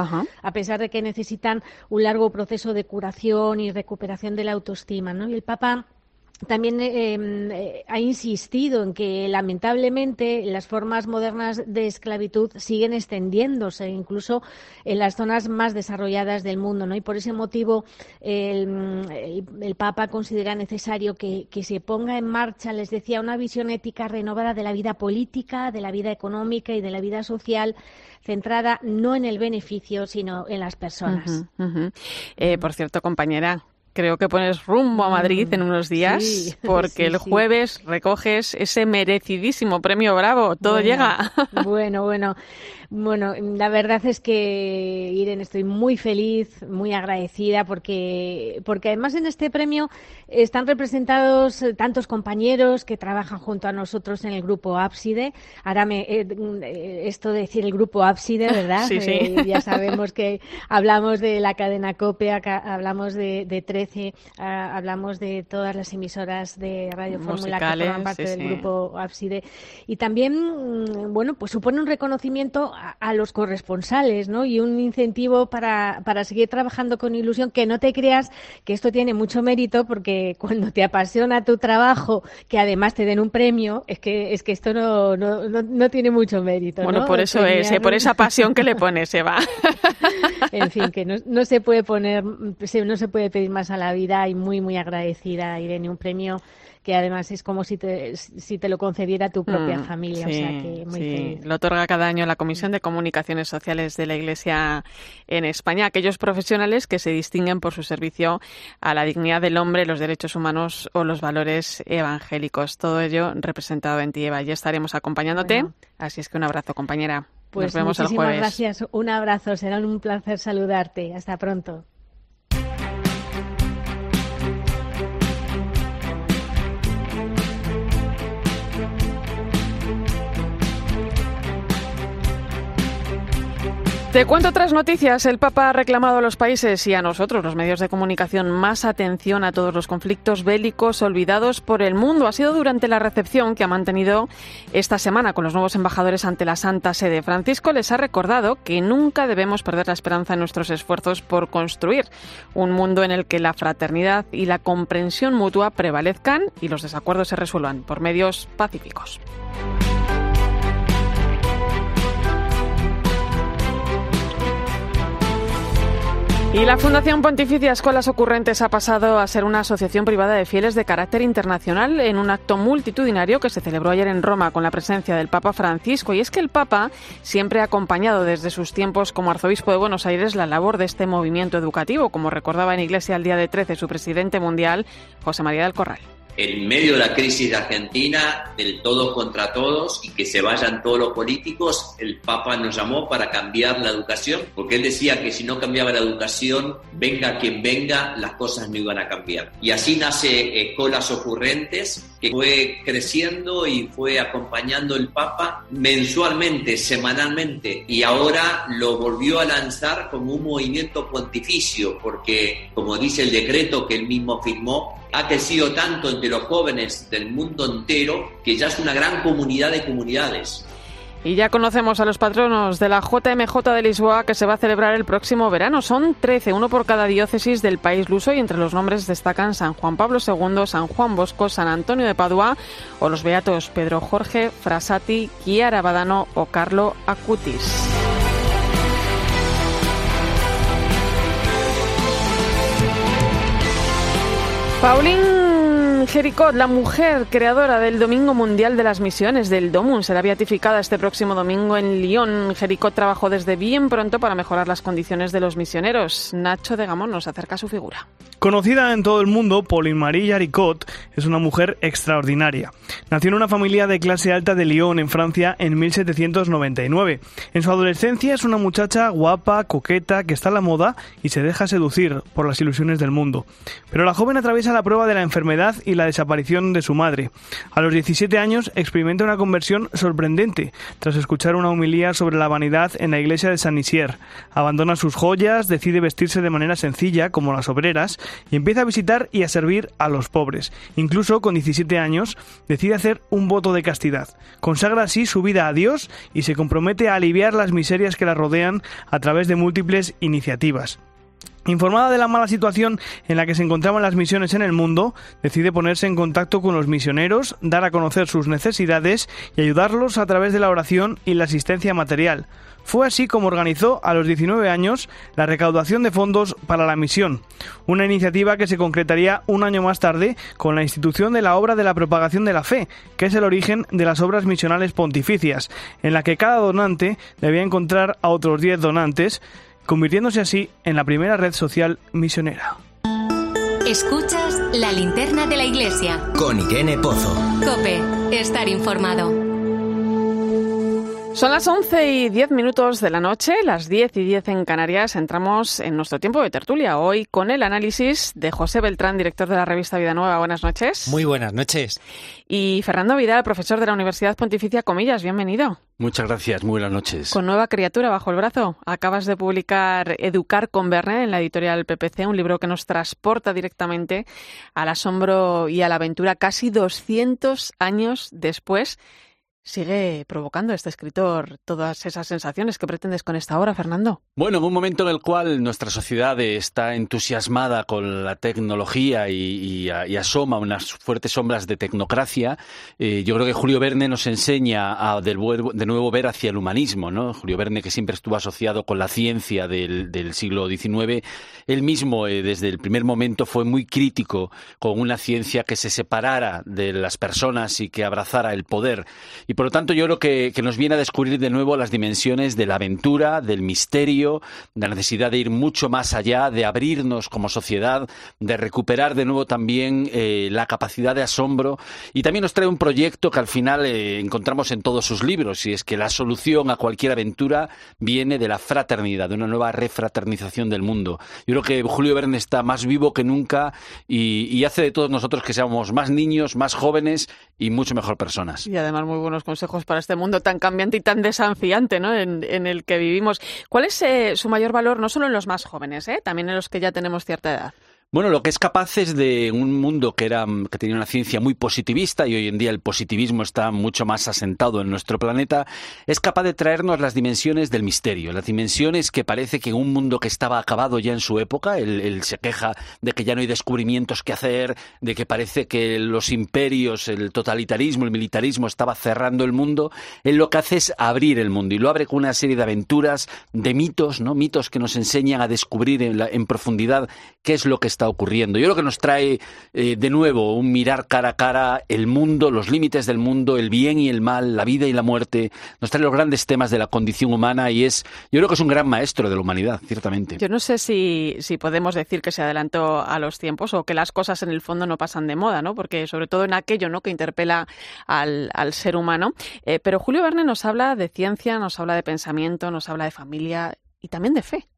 A pesar de que necesitan un largo proceso de curación y recuperación de la autoestima, ¿no? Y el Papa también eh, em, eh, ha insistido en que lamentablemente las formas modernas de esclavitud siguen extendiéndose incluso en las zonas más desarrolladas del mundo ¿no? y por ese motivo el, Papa considera necesario que, que, se ponga en marcha les decía una visión ética renovada de la vida política de la vida económica y de la vida social centrada no en el beneficio sino en las personas eh, por cierto compañera creo que pones rumbo a Madrid en unos días, porque el jueves recoges ese merecidísimo premio Bravo. Todo llega. Bueno, bueno. Bueno, la verdad es que, Irene, estoy muy feliz, muy agradecida, porque, porque además en este premio están representados tantos compañeros que trabajan junto a nosotros en el grupo Ábside. Ahora me, eh, esto de decir el grupo Ábside, ¿verdad? Sí, sí. Eh, ya sabemos que hablamos de la cadena COPE, hablamos de, de 13, ah, hablamos de todas las emisoras de Radio Fórmula que forman parte del grupo Ábside. Y también, mm, bueno, pues supone un reconocimiento a, los corresponsales, ¿no? Y un incentivo para, para seguir trabajando con ilusión, que no te creas que esto tiene mucho mérito, porque cuando te apasiona tu trabajo, que además te den un premio, es que, es que esto no, no, no, tiene mucho mérito. Bueno, por eso es, ¿eh? por esa pasión que le pones, va. en fin, que no, no se puede poner, no se puede pedir más a la vida y muy, muy agradecida, Irene, un premio que además es como si te, si te lo concediera tu propia mm, familia. o sea que muy sí. Lo otorga cada año la Comisión de Comunicaciones Sociales de la Iglesia en España, aquellos profesionales que se distinguen por su servicio a la dignidad del hombre, los derechos humanos o los valores evangélicos. Todo ello representado en ti, Eva. Ya estaremos acompañándote. Así es que un abrazo, compañera. Pues Nos vemos muchísimas el jueves. gracias. Un abrazo. Será un placer saludarte. Hasta pronto. Te cuento otras noticias. El Papa ha reclamado a los países y a nosotros, los medios de comunicación, más atención a todos los conflictos bélicos olvidados por el mundo. Ha sido durante la recepción que ha mantenido esta semana con los nuevos embajadores ante la Santa Sede. Francisco les ha recordado que nunca debemos perder la esperanza en nuestros esfuerzos por construir un mundo en el que la fraternidad y la comprensión mutua prevalezcan y los desacuerdos se resuelvan por medios pacíficos. Y la Fundación Pontificia Escuelas Ocurrentes ha pasado a ser una asociación privada de fieles de carácter internacional en un acto multitudinario que se celebró ayer en Roma con la presencia del Papa Francisco. Y es que el Papa siempre ha acompañado desde sus tiempos como arzobispo de Buenos Aires la labor de este movimiento educativo, como recordaba en Iglesia el día de 13 su presidente mundial, José María del Corral en medio de la crisis de Argentina, del todos contra todos y que se vayan todos los políticos, el Papa nos llamó para cambiar la educación, porque él decía que si no cambiaba la educación, venga quien venga, las cosas no iban a cambiar. Y así nace Escuelas Ocurrentes, que fue creciendo y fue acompañando el Papa mensualmente, semanalmente, y ahora lo volvió a lanzar como un movimiento pontificio, porque como dice el decreto que él mismo firmó, ha crecido tanto entre los jóvenes del mundo entero que ya es una gran comunidad de comunidades. Y ya conocemos a los patronos de la JMJ de Lisboa que se va a celebrar el próximo verano. Son 13, uno por cada diócesis del país luso y entre los nombres destacan San Juan Pablo II, San Juan Bosco, San Antonio de Padua o los beatos Pedro Jorge, Frasati, Chiara Badano o Carlo Acutis. Paulín Jericot, la mujer creadora del Domingo Mundial de las Misiones del DOMUN, será beatificada este próximo domingo en Lyon. Jericot trabajó desde bien pronto para mejorar las condiciones de los misioneros. Nacho de Gamón nos acerca a su figura. Conocida en todo el mundo, Pauline Marie Jaricot es una mujer extraordinaria. Nació en una familia de clase alta de Lyon, en Francia, en 1799. En su adolescencia es una muchacha guapa, coqueta, que está a la moda y se deja seducir por las ilusiones del mundo. Pero la joven atraviesa la prueba de la enfermedad y la desaparición de su madre. A los 17 años experimenta una conversión sorprendente tras escuchar una humilía sobre la vanidad en la iglesia de Saint Isier. Abandona sus joyas, decide vestirse de manera sencilla, como las obreras, y empieza a visitar y a servir a los pobres. Incluso con 17 años decide hacer un voto de castidad. Consagra así su vida a Dios y se compromete a aliviar las miserias que la rodean a través de múltiples iniciativas. Informada de la mala situación en la que se encontraban las misiones en el mundo, decide ponerse en contacto con los misioneros, dar a conocer sus necesidades y ayudarlos a través de la oración y la asistencia material. Fue así como organizó a los 19 años la recaudación de fondos para la misión, una iniciativa que se concretaría un año más tarde con la institución de la obra de la propagación de la fe, que es el origen de las obras misionales pontificias, en la que cada donante debía encontrar a otros 10 donantes, convirtiéndose así en la primera red social misionera. Escuchas la linterna de la iglesia. Con Irene Pozo. Cope, estar informado. Son las 11 y 10 minutos de la noche, las 10 y 10 en Canarias. Entramos en nuestro tiempo de tertulia hoy con el análisis de José Beltrán, director de la revista Vida Nueva. Buenas noches. Muy buenas noches. Y Fernando Vidal, profesor de la Universidad Pontificia Comillas. Bienvenido. Muchas gracias, muy buenas noches. Con nueva criatura bajo el brazo. Acabas de publicar Educar con Verne en la editorial PPC, un libro que nos transporta directamente al asombro y a la aventura casi 200 años después sigue provocando este escritor todas esas sensaciones que pretendes con esta obra, Fernando? Bueno, en un momento en el cual nuestra sociedad está entusiasmada con la tecnología y, asoma unas fuertes sombras de tecnocracia, eh, yo creo que Julio Verne nos enseña a de, nuevo ver hacia el humanismo, ¿no? Julio Verne, que siempre estuvo asociado con la ciencia del, siglo XIX, él mismo eh, desde el primer momento fue muy crítico con una ciencia que se separara de las personas y que abrazara el poder. Por lo tanto, yo creo que, nos viene a descubrir de nuevo las dimensiones de la aventura, del misterio, de la necesidad de ir mucho más allá, de abrirnos como sociedad, de recuperar de nuevo también eh, la capacidad de asombro. Y también nos trae un proyecto que al final eh, encontramos en todos sus libros, y es que la solución a cualquier aventura viene de la fraternidad, de una nueva refraternización del mundo. Yo creo que Julio Verne está más vivo que nunca y, hace de todos nosotros que seamos más niños, más jóvenes y mucho mejor personas. Y además muy buenos consejos para este mundo tan cambiante y tan desafiante ¿no? en, el que vivimos. ¿Cuál es eh, su mayor valor, no solo en los más jóvenes, eh, también en los que ya tenemos cierta edad? Bueno, lo que es capaz es de un mundo que era que tenía una ciencia muy positivista y hoy en día el positivismo está mucho más asentado en nuestro planeta, es capaz de traernos las dimensiones del misterio, las dimensiones que parece que un mundo que estaba acabado ya en su época, él, se queja de que ya no hay descubrimientos que hacer, de que parece que los imperios, el totalitarismo, el militarismo estaba cerrando el mundo, él lo que hace es abrir el mundo y lo abre con una serie de aventuras, de mitos, ¿no? Mitos que nos enseñan a descubrir en, en profundidad qué es lo que está ocurriendo. Yo creo que nos trae eh, de nuevo un mirar cara a cara el mundo, los límites del mundo, el bien y el mal, la vida y la muerte. Nos trae los grandes temas de la condición humana y es, yo creo que es un gran maestro de la humanidad, ciertamente. Yo no sé si, podemos decir que se adelantó a los tiempos o que las cosas en el fondo no pasan de moda, ¿no? Porque sobre todo en aquello, ¿no? Que interpela al, al ser humano. Eh, pero Julio Verne nos habla de ciencia, nos habla de pensamiento, nos habla de familia y también de fe.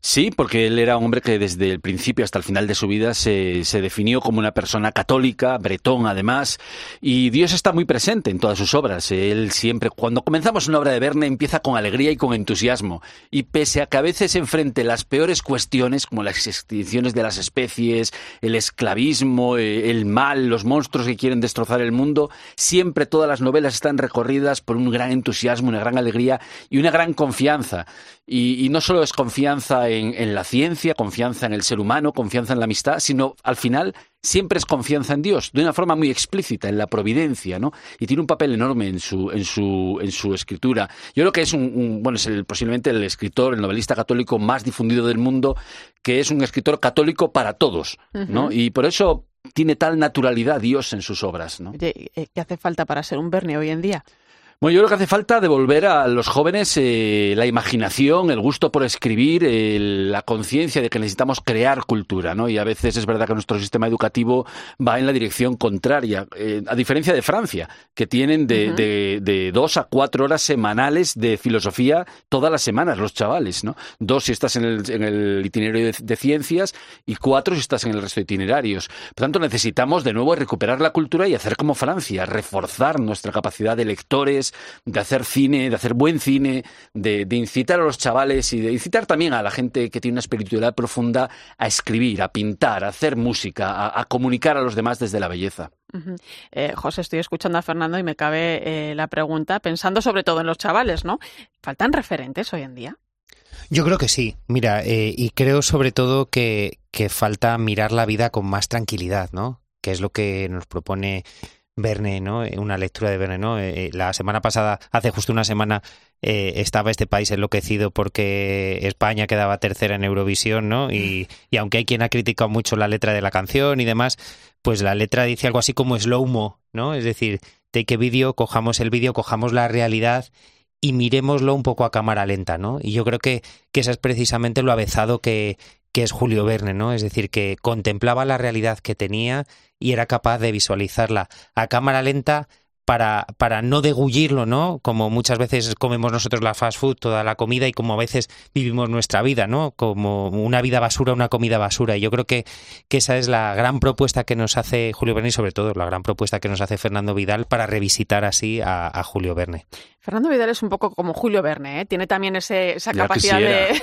Sí, porque él era un hombre que desde el principio hasta el final de su vida se, se, definió como una persona católica, bretón además, y Dios está muy presente en todas sus obras. Él siempre, cuando comenzamos una obra de Verne, empieza con alegría y con entusiasmo, y pese a que a veces enfrente las peores cuestiones, como las extinciones de las especies, el esclavismo, eh, el mal, los monstruos que quieren destrozar el mundo, siempre todas las novelas están recorridas por un gran entusiasmo, una gran alegría y una gran confianza. Y, no solo es confianza en, la ciencia, confianza en el ser humano, confianza en la amistad, sino al final siempre es confianza en Dios, de una forma muy explícita, en la providencia, ¿no? Y tiene un papel enorme en su, en su, en su escritura. Yo creo que es un, bueno, es posiblemente el escritor, el novelista católico más difundido del mundo, que es un escritor católico para todos, ¿no? Y por eso tiene tal naturalidad Dios en sus obras. ¿no? ¿Qué hace falta para ser un Verne hoy en día? Bueno, yo creo que hace falta devolver a los jóvenes eh, la imaginación, el gusto por escribir, la conciencia de que necesitamos crear cultura, ¿no? Y a veces es verdad que nuestro sistema educativo va en la dirección contraria, eh, a diferencia de Francia, que tienen de, dos a cuatro horas semanales de filosofía todas las semanas los chavales, ¿no? Dos si estás en el, itinerario de, ciencias y cuatro si estás en el resto de itinerarios. Por tanto, necesitamos de nuevo recuperar la cultura y hacer como Francia, reforzar nuestra capacidad de lectores, de hacer cine, de hacer buen cine, de, incitar a los chavales y de incitar también a la gente que tiene una espiritualidad profunda a escribir, a pintar, a hacer música, a, comunicar a los demás desde la belleza. Eh, José, estoy escuchando a Fernando y me cabe eh, la pregunta, pensando sobre todo en los chavales, ¿no? ¿Faltan referentes hoy en día? Yo creo que sí, mira, eh, y creo sobre todo que, que falta mirar la vida con más tranquilidad, ¿no? Que es lo que nos propone Verne, ¿no? Eh, una lectura de Verne, ¿no? Eh, eh, la semana pasada, hace justo una semana, estaba este país enloquecido porque España quedaba tercera en Eurovisión, ¿no? Y, y, aunque hay quien ha criticado mucho la letra de la canción y demás, pues la letra dice algo así como slow-mo, ¿no? Es decir, take a video, cojamos el vídeo, cojamos la realidad y miremoslo un poco a cámara lenta, ¿no? Y yo creo que, que eso es precisamente lo avezado que, que es Julio Verne, ¿no? Es decir, que contemplaba la realidad que tenía y era capaz de visualizarla a cámara lenta para, para no degullirlo, ¿no? Como muchas veces comemos nosotros la fast food, toda la comida, y como a veces vivimos nuestra vida, ¿no? Como una vida basura, una comida basura. Y yo creo que, que esa es la gran propuesta que nos hace Julio Verne y sobre todo la gran propuesta que nos hace Fernando Vidal para revisitar así a Julio Verne. Fernando Vidal es un poco como Julio Verne, ¿eh? tiene también ese, esa capacidad de...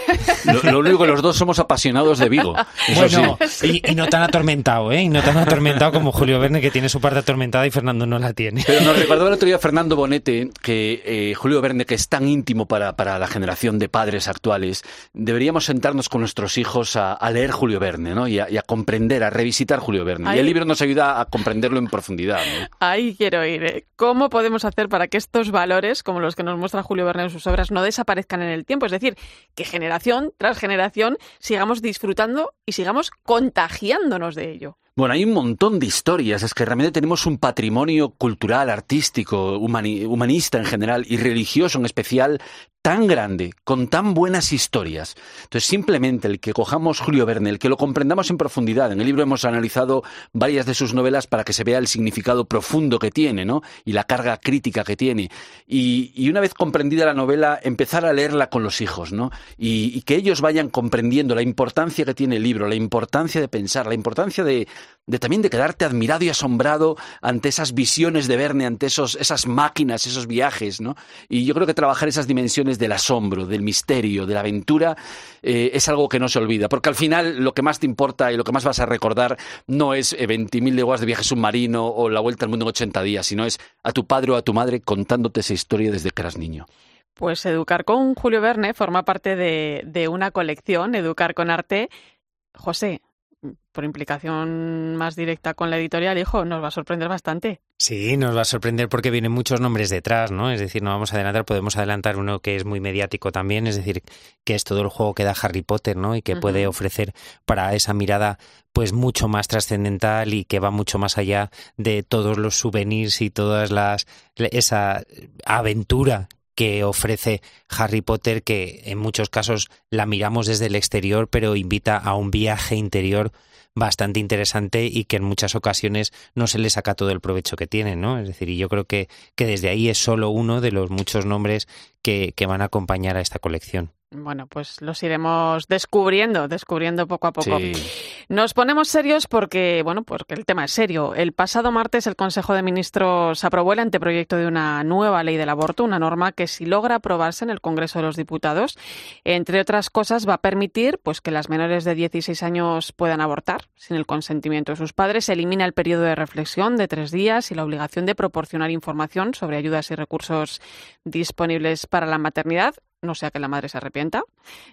lo, único que los dos somos apasionados de Vigo. bueno, y, no tan atormentado, ¿eh? Y no tan atormentado como Julio Verne, que tiene su parte atormentada y Fernando no la tiene. Pero nos recordó el otro día Fernando Bonete que eh, Julio Verne, que es tan íntimo para, para, la generación de padres actuales, deberíamos sentarnos con nuestros hijos a, leer Julio Verne, ¿no? Y a, comprender, a revisitar Julio Verne. Y el libro nos ayuda a comprenderlo en profundidad, ¿no? Ahí quiero ir. ¿eh? ¿Cómo podemos hacer para que estos valores como los que nos muestra Julio Verne en sus obras, no desaparezcan en el tiempo. Es decir, que generación tras generación sigamos disfrutando y sigamos contagiándonos de ello. Bueno, hay un montón de historias, es que realmente tenemos un patrimonio cultural, artístico, humanista en general y religioso en especial tan grande, con tan buenas historias. Entonces, simplemente el que cojamos Julio Verne, el que lo comprendamos en profundidad. En el libro hemos analizado varias de sus novelas para que se vea el significado profundo que tiene, ¿no? Y la carga crítica que tiene. Y, una vez comprendida la novela, empezar a leerla con los hijos, ¿no? Y, que ellos vayan comprendiendo la importancia que tiene el libro, la importancia de pensar, la importancia de, de también de quedarte admirado y asombrado ante esas visiones de Verne, ante esos, esas máquinas, esos viajes, ¿no? Y yo creo que trabajar esas dimensiones del asombro, del misterio, de la aventura, eh, es algo que no se olvida, porque al final lo que más te importa y lo que más vas a recordar no es 20.000 eh, leguas de viaje submarino o la vuelta al mundo en 80 días, sino es a tu padre o a tu madre contándote esa historia desde que eras niño. Pues Educar con Julio Verne forma parte de, de una colección, Educar con Arte. José, por implicación más directa con la editorial, hijo, nos va a sorprender bastante. Sí, nos va a sorprender porque vienen muchos nombres detrás, ¿no? Es decir, no vamos a adelantar, podemos adelantar uno que es muy mediático también, es decir, que es todo el juego que da Harry Potter, ¿no? Y que puede ofrecer para esa mirada pues mucho más trascendental y que va mucho más allá de todos los souvenirs y todas las esa aventura que ofrece Harry Potter, que en muchos casos la miramos desde el exterior, pero invita a un viaje interior bastante interesante y que en muchas ocasiones no se le saca todo el provecho que tiene, ¿no? Es decir, y yo creo que, que desde ahí es solo uno de los muchos nombres que, que van a acompañar a esta colección. Bueno, pues los iremos descubriendo, descubriendo poco a poco. Nos ponemos serios porque, bueno, porque el tema es serio. El pasado martes el Consejo de Ministros aprobó el anteproyecto de una nueva ley del aborto, una norma que si logra aprobarse en el Congreso de los Diputados, entre otras cosas va a permitir pues que las menores de 16 años puedan abortar sin el consentimiento de sus padres, se elimina el periodo de reflexión de tres días y la obligación de proporcionar información sobre ayudas y recursos disponibles para la maternidad no sea que la madre se arrepienta.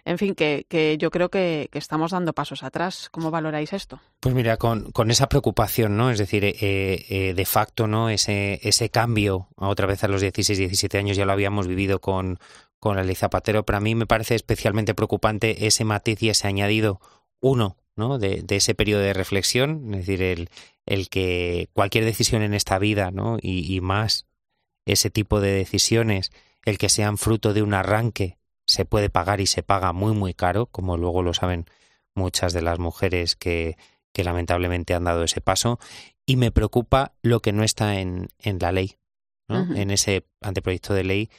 En fin, que, que yo creo que, estamos dando pasos atrás. ¿Cómo valoráis esto? Pues mira, con, con esa preocupación, ¿no? Es decir, eh, eh, de facto, ¿no? Ese, ese cambio a otra vez a los 16, 17 años ya lo habíamos vivido con, con la ley Zapatero. Para mí me parece especialmente preocupante ese matiz y ese añadido, uno, ¿no? De, de ese periodo de reflexión, es decir, el, el que cualquier decisión en esta vida, ¿no? Y, y más ese tipo de decisiones, el que sean fruto de un arranque, se puede pagar y se paga muy muy caro, como luego lo saben muchas de las mujeres que, que lamentablemente han dado ese paso. Y me preocupa lo que no está en, en la ley, ¿no? En ese anteproyecto de ley,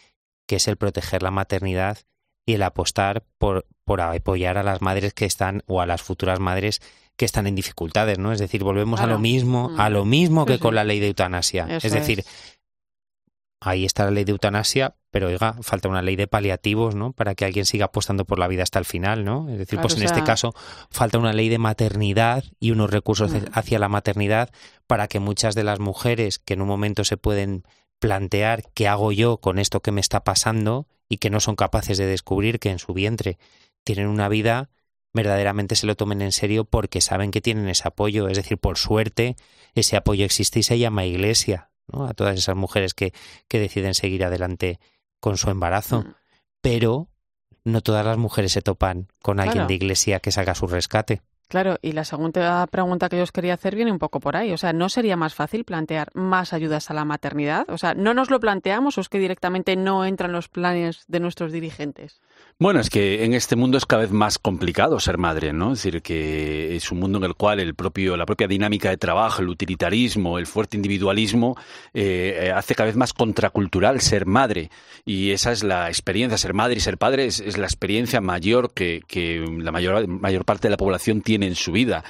que es el proteger la maternidad y el apostar por, por apoyar a las madres que están o a las futuras madres que están en dificultades, ¿no? Es decir, volvemos a lo mismo, a lo mismo que con la ley de eutanasia. Eso es decir, es. Ahí está la ley de eutanasia, pero oiga, falta una ley de paliativos, ¿no? Para que alguien siga apostando por la vida hasta el final, ¿no? Es decir, Claro, pues en este caso falta una ley de maternidad y unos recursos Mm. hacia la maternidad para que muchas de las mujeres que en un momento se pueden plantear qué hago yo con esto que me está pasando y que no son capaces de descubrir que en su vientre tienen una vida verdaderamente se lo tomen en serio porque saben que tienen ese apoyo. Es decir, por suerte, ese apoyo existe y se llama iglesia, ¿no? A todas esas mujeres que, que deciden seguir adelante con su embarazo. Mm. Pero no todas las mujeres se topan con alguien Claro. de iglesia que salga su rescate. Claro, y la segunda pregunta que yo os quería hacer viene un poco por ahí. O sea, ¿no sería más fácil plantear más ayudas a la maternidad? O sea, ¿no nos lo planteamos o es que directamente no entran los planes de nuestros dirigentes? Bueno, es que en este mundo es cada vez más complicado ser madre, ¿no? Es decir, que es un mundo en el cual el propio, la propia dinámica de trabajo, el utilitarismo, el fuerte individualismo eh, eh, hace cada vez más contracultural ser madre. Y esa es la experiencia, ser madre y ser padre es, la experiencia mayor que, la mayor, mayor parte de la población tiene en su vida.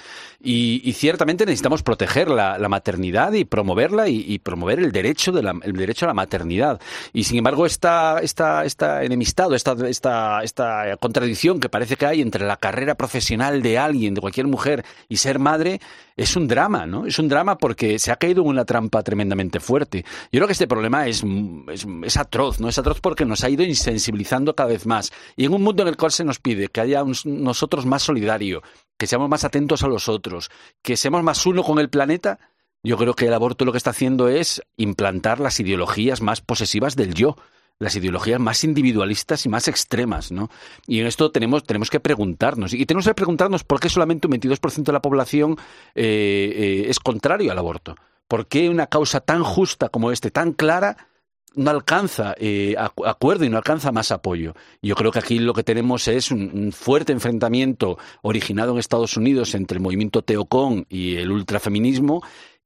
Y, y ciertamente necesitamos proteger la, maternidad y promoverla y, promover el derecho, de la, el derecho a la maternidad. Y sin embargo, esta, esta, esta enemistad, o esta, esta, contradicción que parece que hay entre la carrera profesional de alguien, de cualquier mujer, y ser madre, es un drama, ¿no? Es un drama porque se ha caído en una trampa tremendamente fuerte. Yo creo que este problema es, es, es atroz, ¿no? Es atroz porque nos ha ido insensibilizando cada vez más. Y en un mundo en el cual se nos pide que haya nosotros más solidario, que seamos más atentos a los otros, que seamos más uno con el planeta, yo creo que el aborto lo que está haciendo es implantar las ideologías más posesivas del yo, las ideologías más individualistas y más extremas, ¿no? Y en esto tenemos, tenemos que preguntarnos. Y tenemos que preguntarnos por qué solamente un 22% de la población eh, eh, es contrario al aborto. ¿Por qué una causa tan justa como este, tan clara, no alcanza eh, acu- acuerdo y no alcanza más apoyo. Yo creo que aquí lo que tenemos es un, un fuerte enfrentamiento originado en Estados Unidos entre el movimiento teocón y el ultrafeminismo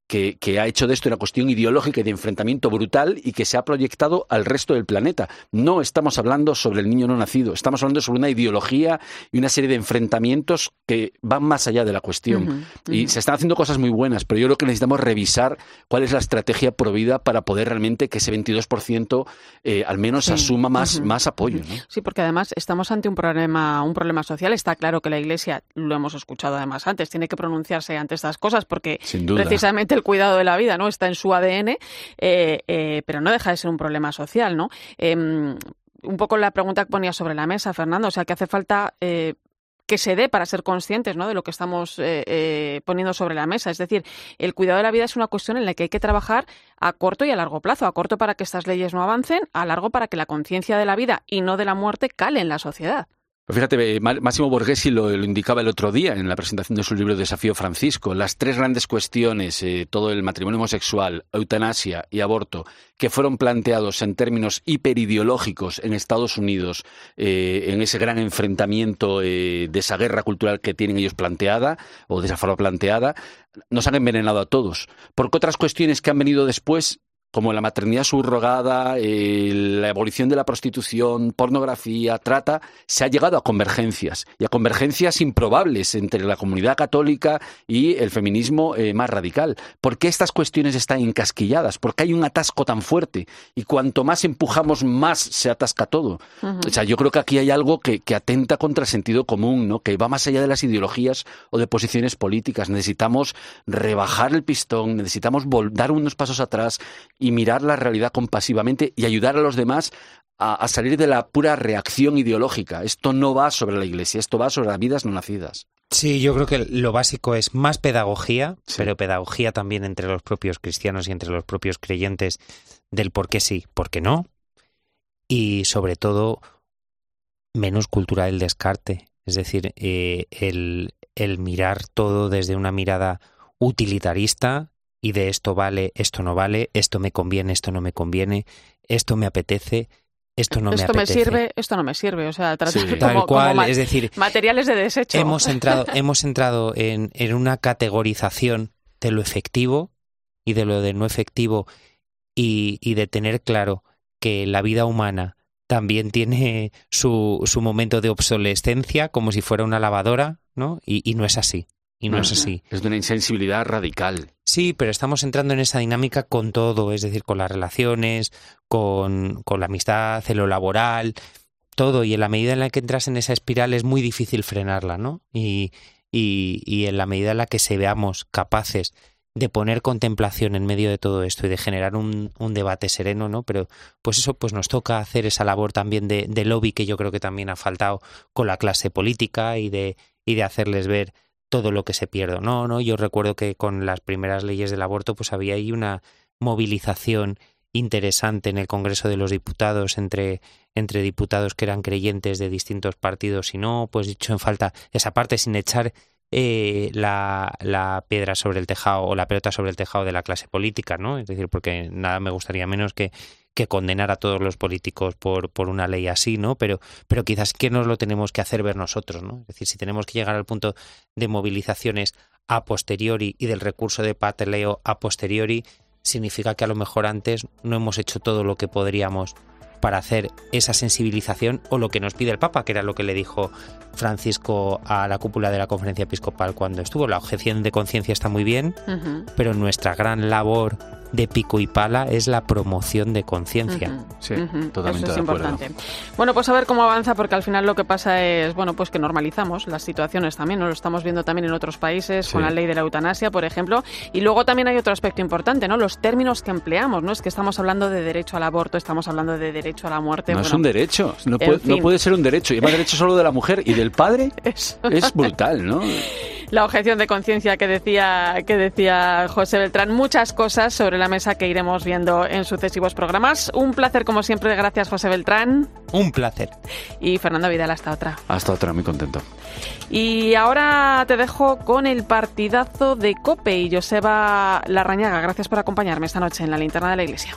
que, que, ha hecho de esto una cuestión ideológica y de enfrentamiento brutal y que se ha proyectado al resto del planeta. No estamos hablando sobre el niño no nacido, estamos hablando sobre una ideología y una serie de enfrentamientos que van más allá de la cuestión. Y se están haciendo cosas muy buenas, pero yo creo que necesitamos revisar cuál es la estrategia provida para poder realmente que ese 22% eh, al menos Sí, asuma más, más apoyo. ¿no? Sí, porque además estamos ante un problema, un problema social. Está claro que la Iglesia, lo hemos escuchado además antes, tiene que pronunciarse ante estas cosas porque Sin duda. precisamente el cuidado de la vida no está en su ADN, eh, eh, pero no deja de ser un problema social, ¿no? Eh, un poco la pregunta que ponía sobre la mesa, Fernando, o sea, que hace falta eh, que se dé para ser conscientes ¿no? de lo que estamos poniendo sobre la mesa. Es decir, el cuidado de la vida es una cuestión en la que hay que trabajar a corto y a largo plazo. A corto para que estas leyes no avancen, a largo para que la conciencia de la vida y no de la muerte cale en la sociedad. Pues fíjate, eh, Má- Máximo Borghesi lo, lo indicaba el otro día en la presentación de su libro Desafío Francisco. Las tres grandes cuestiones, eh, todo el matrimonio homosexual, eutanasia y aborto, que fueron planteados en términos hiperideológicos en Estados Unidos, eh, en ese gran enfrentamiento de esa guerra cultural que tienen ellos planteada, o de esa forma planteada, nos han envenenado a todos. Porque otras cuestiones que han venido después como la maternidad subrogada, eh, la abolición de la prostitución, pornografía, trata, se ha llegado a convergencias y a convergencias improbables entre la comunidad católica y el feminismo eh, más radical. ¿Por qué estas cuestiones están encasquilladas? Porque hay un atasco tan fuerte y cuanto más empujamos, más se atasca todo. O sea, yo creo que aquí hay algo que, que atenta contra el sentido común, ¿no? que va más allá de las ideologías o de posiciones políticas. Necesitamos rebajar el pistón, necesitamos dar unos pasos atrás y mirar la realidad compasivamente y ayudar a los demás a, a salir de la pura reacción ideológica. Esto no va sobre la Iglesia, esto va sobre las vidas no nacidas. Sí, yo creo que lo básico es más pedagogía, pero pedagogía también entre los propios cristianos y entre los propios creyentes del por qué sí, por qué no. Y sobre todo, menos cultura del descarte. Es decir, eh, el, el mirar todo desde una mirada utilitarista y de esto vale, esto no vale, esto me conviene, esto no me conviene, esto me apetece, esto no esto me me sirve, esto no me sirve. O sea, tratar Sí. como, Tal como cual, ma- es decir, materiales de desecho. Hemos entrado, hemos entrado en, en una categorización de lo efectivo y de lo de no efectivo y, y de tener claro que la vida humana también tiene su, su momento de obsolescencia como si fuera una lavadora, ¿no? Y, y no es así. Y no es así. Es de una insensibilidad radical. Sí, pero estamos entrando en esa dinámica con todo, es decir, con las relaciones, con, con la amistad, en lo laboral, todo. Y en la medida en la que entras en esa espiral es muy difícil frenarla, ¿no? Y, y, y en la medida en la que se veamos capaces de poner contemplación en medio de todo esto y de generar un, un debate sereno, ¿no? Pero pues eso, pues nos toca hacer esa labor también de, de lobby que yo creo que también ha faltado con la clase política y de, y de hacerles ver todo lo que se pierde. No, no, yo recuerdo que con las primeras leyes del aborto pues había ahí una movilización interesante en el Congreso de los Diputados entre, entre diputados que eran creyentes de distintos partidos y no, pues dicho en falta esa parte sin echar eh, la, la piedra sobre el tejado o la pelota sobre el tejado de la clase política, ¿no? Es decir, porque nada me gustaría menos que, que condenar a todos los políticos por, por una ley así, ¿no? Pero, pero quizás que nos lo tenemos que hacer ver nosotros, ¿no? Es decir, si tenemos que llegar al punto de movilizaciones a posteriori y del recurso de pataleo a posteriori, significa que a lo mejor antes no hemos hecho todo lo que podríamos para hacer esa sensibilización o lo que nos pide el Papa, que era lo que le dijo Francisco a la cúpula de la conferencia episcopal cuando estuvo. La objeción de conciencia está muy bien, pero nuestra gran labor de pico y pala es la promoción de conciencia. Sí, Ujú, totalmente Eso es de acuerdo. importante. Bueno, pues a ver cómo avanza, porque al final lo que pasa es, bueno, pues que normalizamos las situaciones también, ¿no? Lo estamos viendo también en otros países, con la ley de la eutanasia, por ejemplo. Y luego también hay otro aspecto importante, ¿no? Los términos que empleamos, ¿no? Es que estamos hablando de derecho al aborto, estamos hablando de derecho a la muerte. No es un derecho, no en puede, no fin. puede ser un derecho. Y además derecho solo de la mujer y del padre es, es brutal, ¿no? la objeción de conciencia que decía, que decía José Beltrán. Muchas cosas sobre la mesa que iremos viendo en sucesivos programas. Un placer, como siempre. Gracias, José Beltrán. Un placer. Y Fernando Vidal, hasta otra. Hasta otra, muy contento. Y ahora te dejo con el partidazo de Cope y Joseba Larrañaga. Gracias por acompañarme esta noche en la linterna de la iglesia.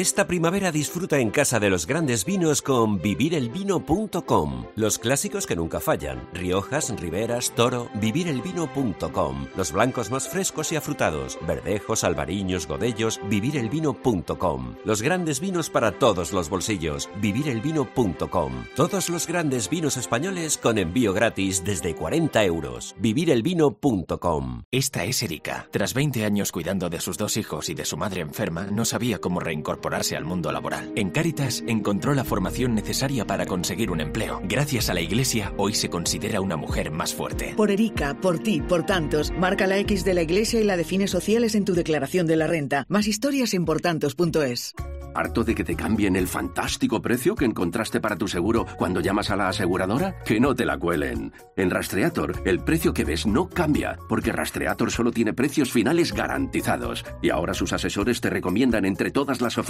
Esta primavera disfruta en casa de los grandes vinos con vivirelvino.com. Los clásicos que nunca fallan. Riojas, Riberas, Toro, vivirelvino.com. Los blancos más frescos y afrutados. Verdejos, albariños, godellos, vivirelvino.com. Los grandes vinos para todos los bolsillos. vivirelvino.com. Todos los grandes vinos españoles con envío gratis desde 40 euros. vivirelvino.com. Esta es Erika. Tras 20 años cuidando de sus dos hijos y de su madre enferma, no sabía cómo reincorporarse al mundo laboral. En Cáritas encontró la formación necesaria para conseguir un empleo. Gracias a la Iglesia, hoy se considera una mujer más fuerte. Por Erika, por ti, por tantos, marca la X de la Iglesia y la define sociales en tu declaración de la renta. Más historias en portantos.es. ¿Harto de que te cambien el fantástico precio que encontraste para tu seguro cuando llamas a la aseguradora? Que no te la cuelen. En Rastreator, el precio que ves no cambia, porque Rastreator solo tiene precios finales garantizados. Y ahora sus asesores te recomiendan entre todas las ofertas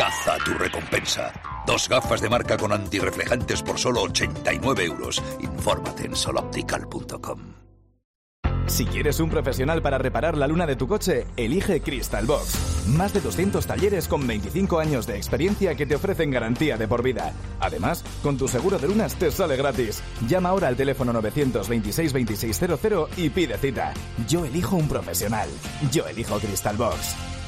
Caza tu recompensa. Dos gafas de marca con antirreflejantes por solo 89 euros. Infórmate en soloptical.com. Si quieres un profesional para reparar la luna de tu coche, elige Crystal Box. Más de 200 talleres con 25 años de experiencia que te ofrecen garantía de por vida. Además, con tu seguro de lunas te sale gratis. Llama ahora al teléfono 926 2600 y pide cita. Yo elijo un profesional. Yo elijo Crystal Box.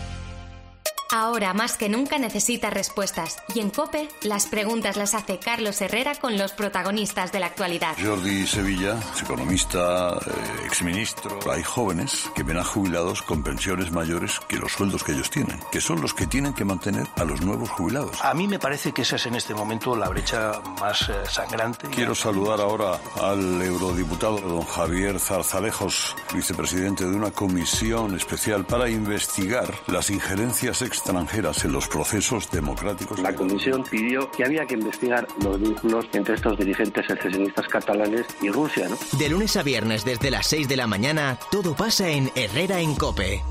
Ahora más que nunca necesita respuestas y en COPE las preguntas las hace Carlos Herrera con los protagonistas de la actualidad. Jordi Sevilla, economista, eh, exministro. Hay jóvenes que ven a jubilados con pensiones mayores que los sueldos que ellos tienen, que son los que tienen que mantener a los nuevos jubilados. A mí me parece que esa es en este momento la brecha más eh, sangrante. Quiero saludar ahora al eurodiputado don Javier Zarzalejos, vicepresidente de una comisión especial para investigar las injerencias extranjeras en los procesos democráticos. La comisión pidió que había que investigar los vínculos entre estos dirigentes secesionistas catalanes y Rusia. ¿no? De lunes a viernes desde las 6 de la mañana, todo pasa en Herrera en Cope.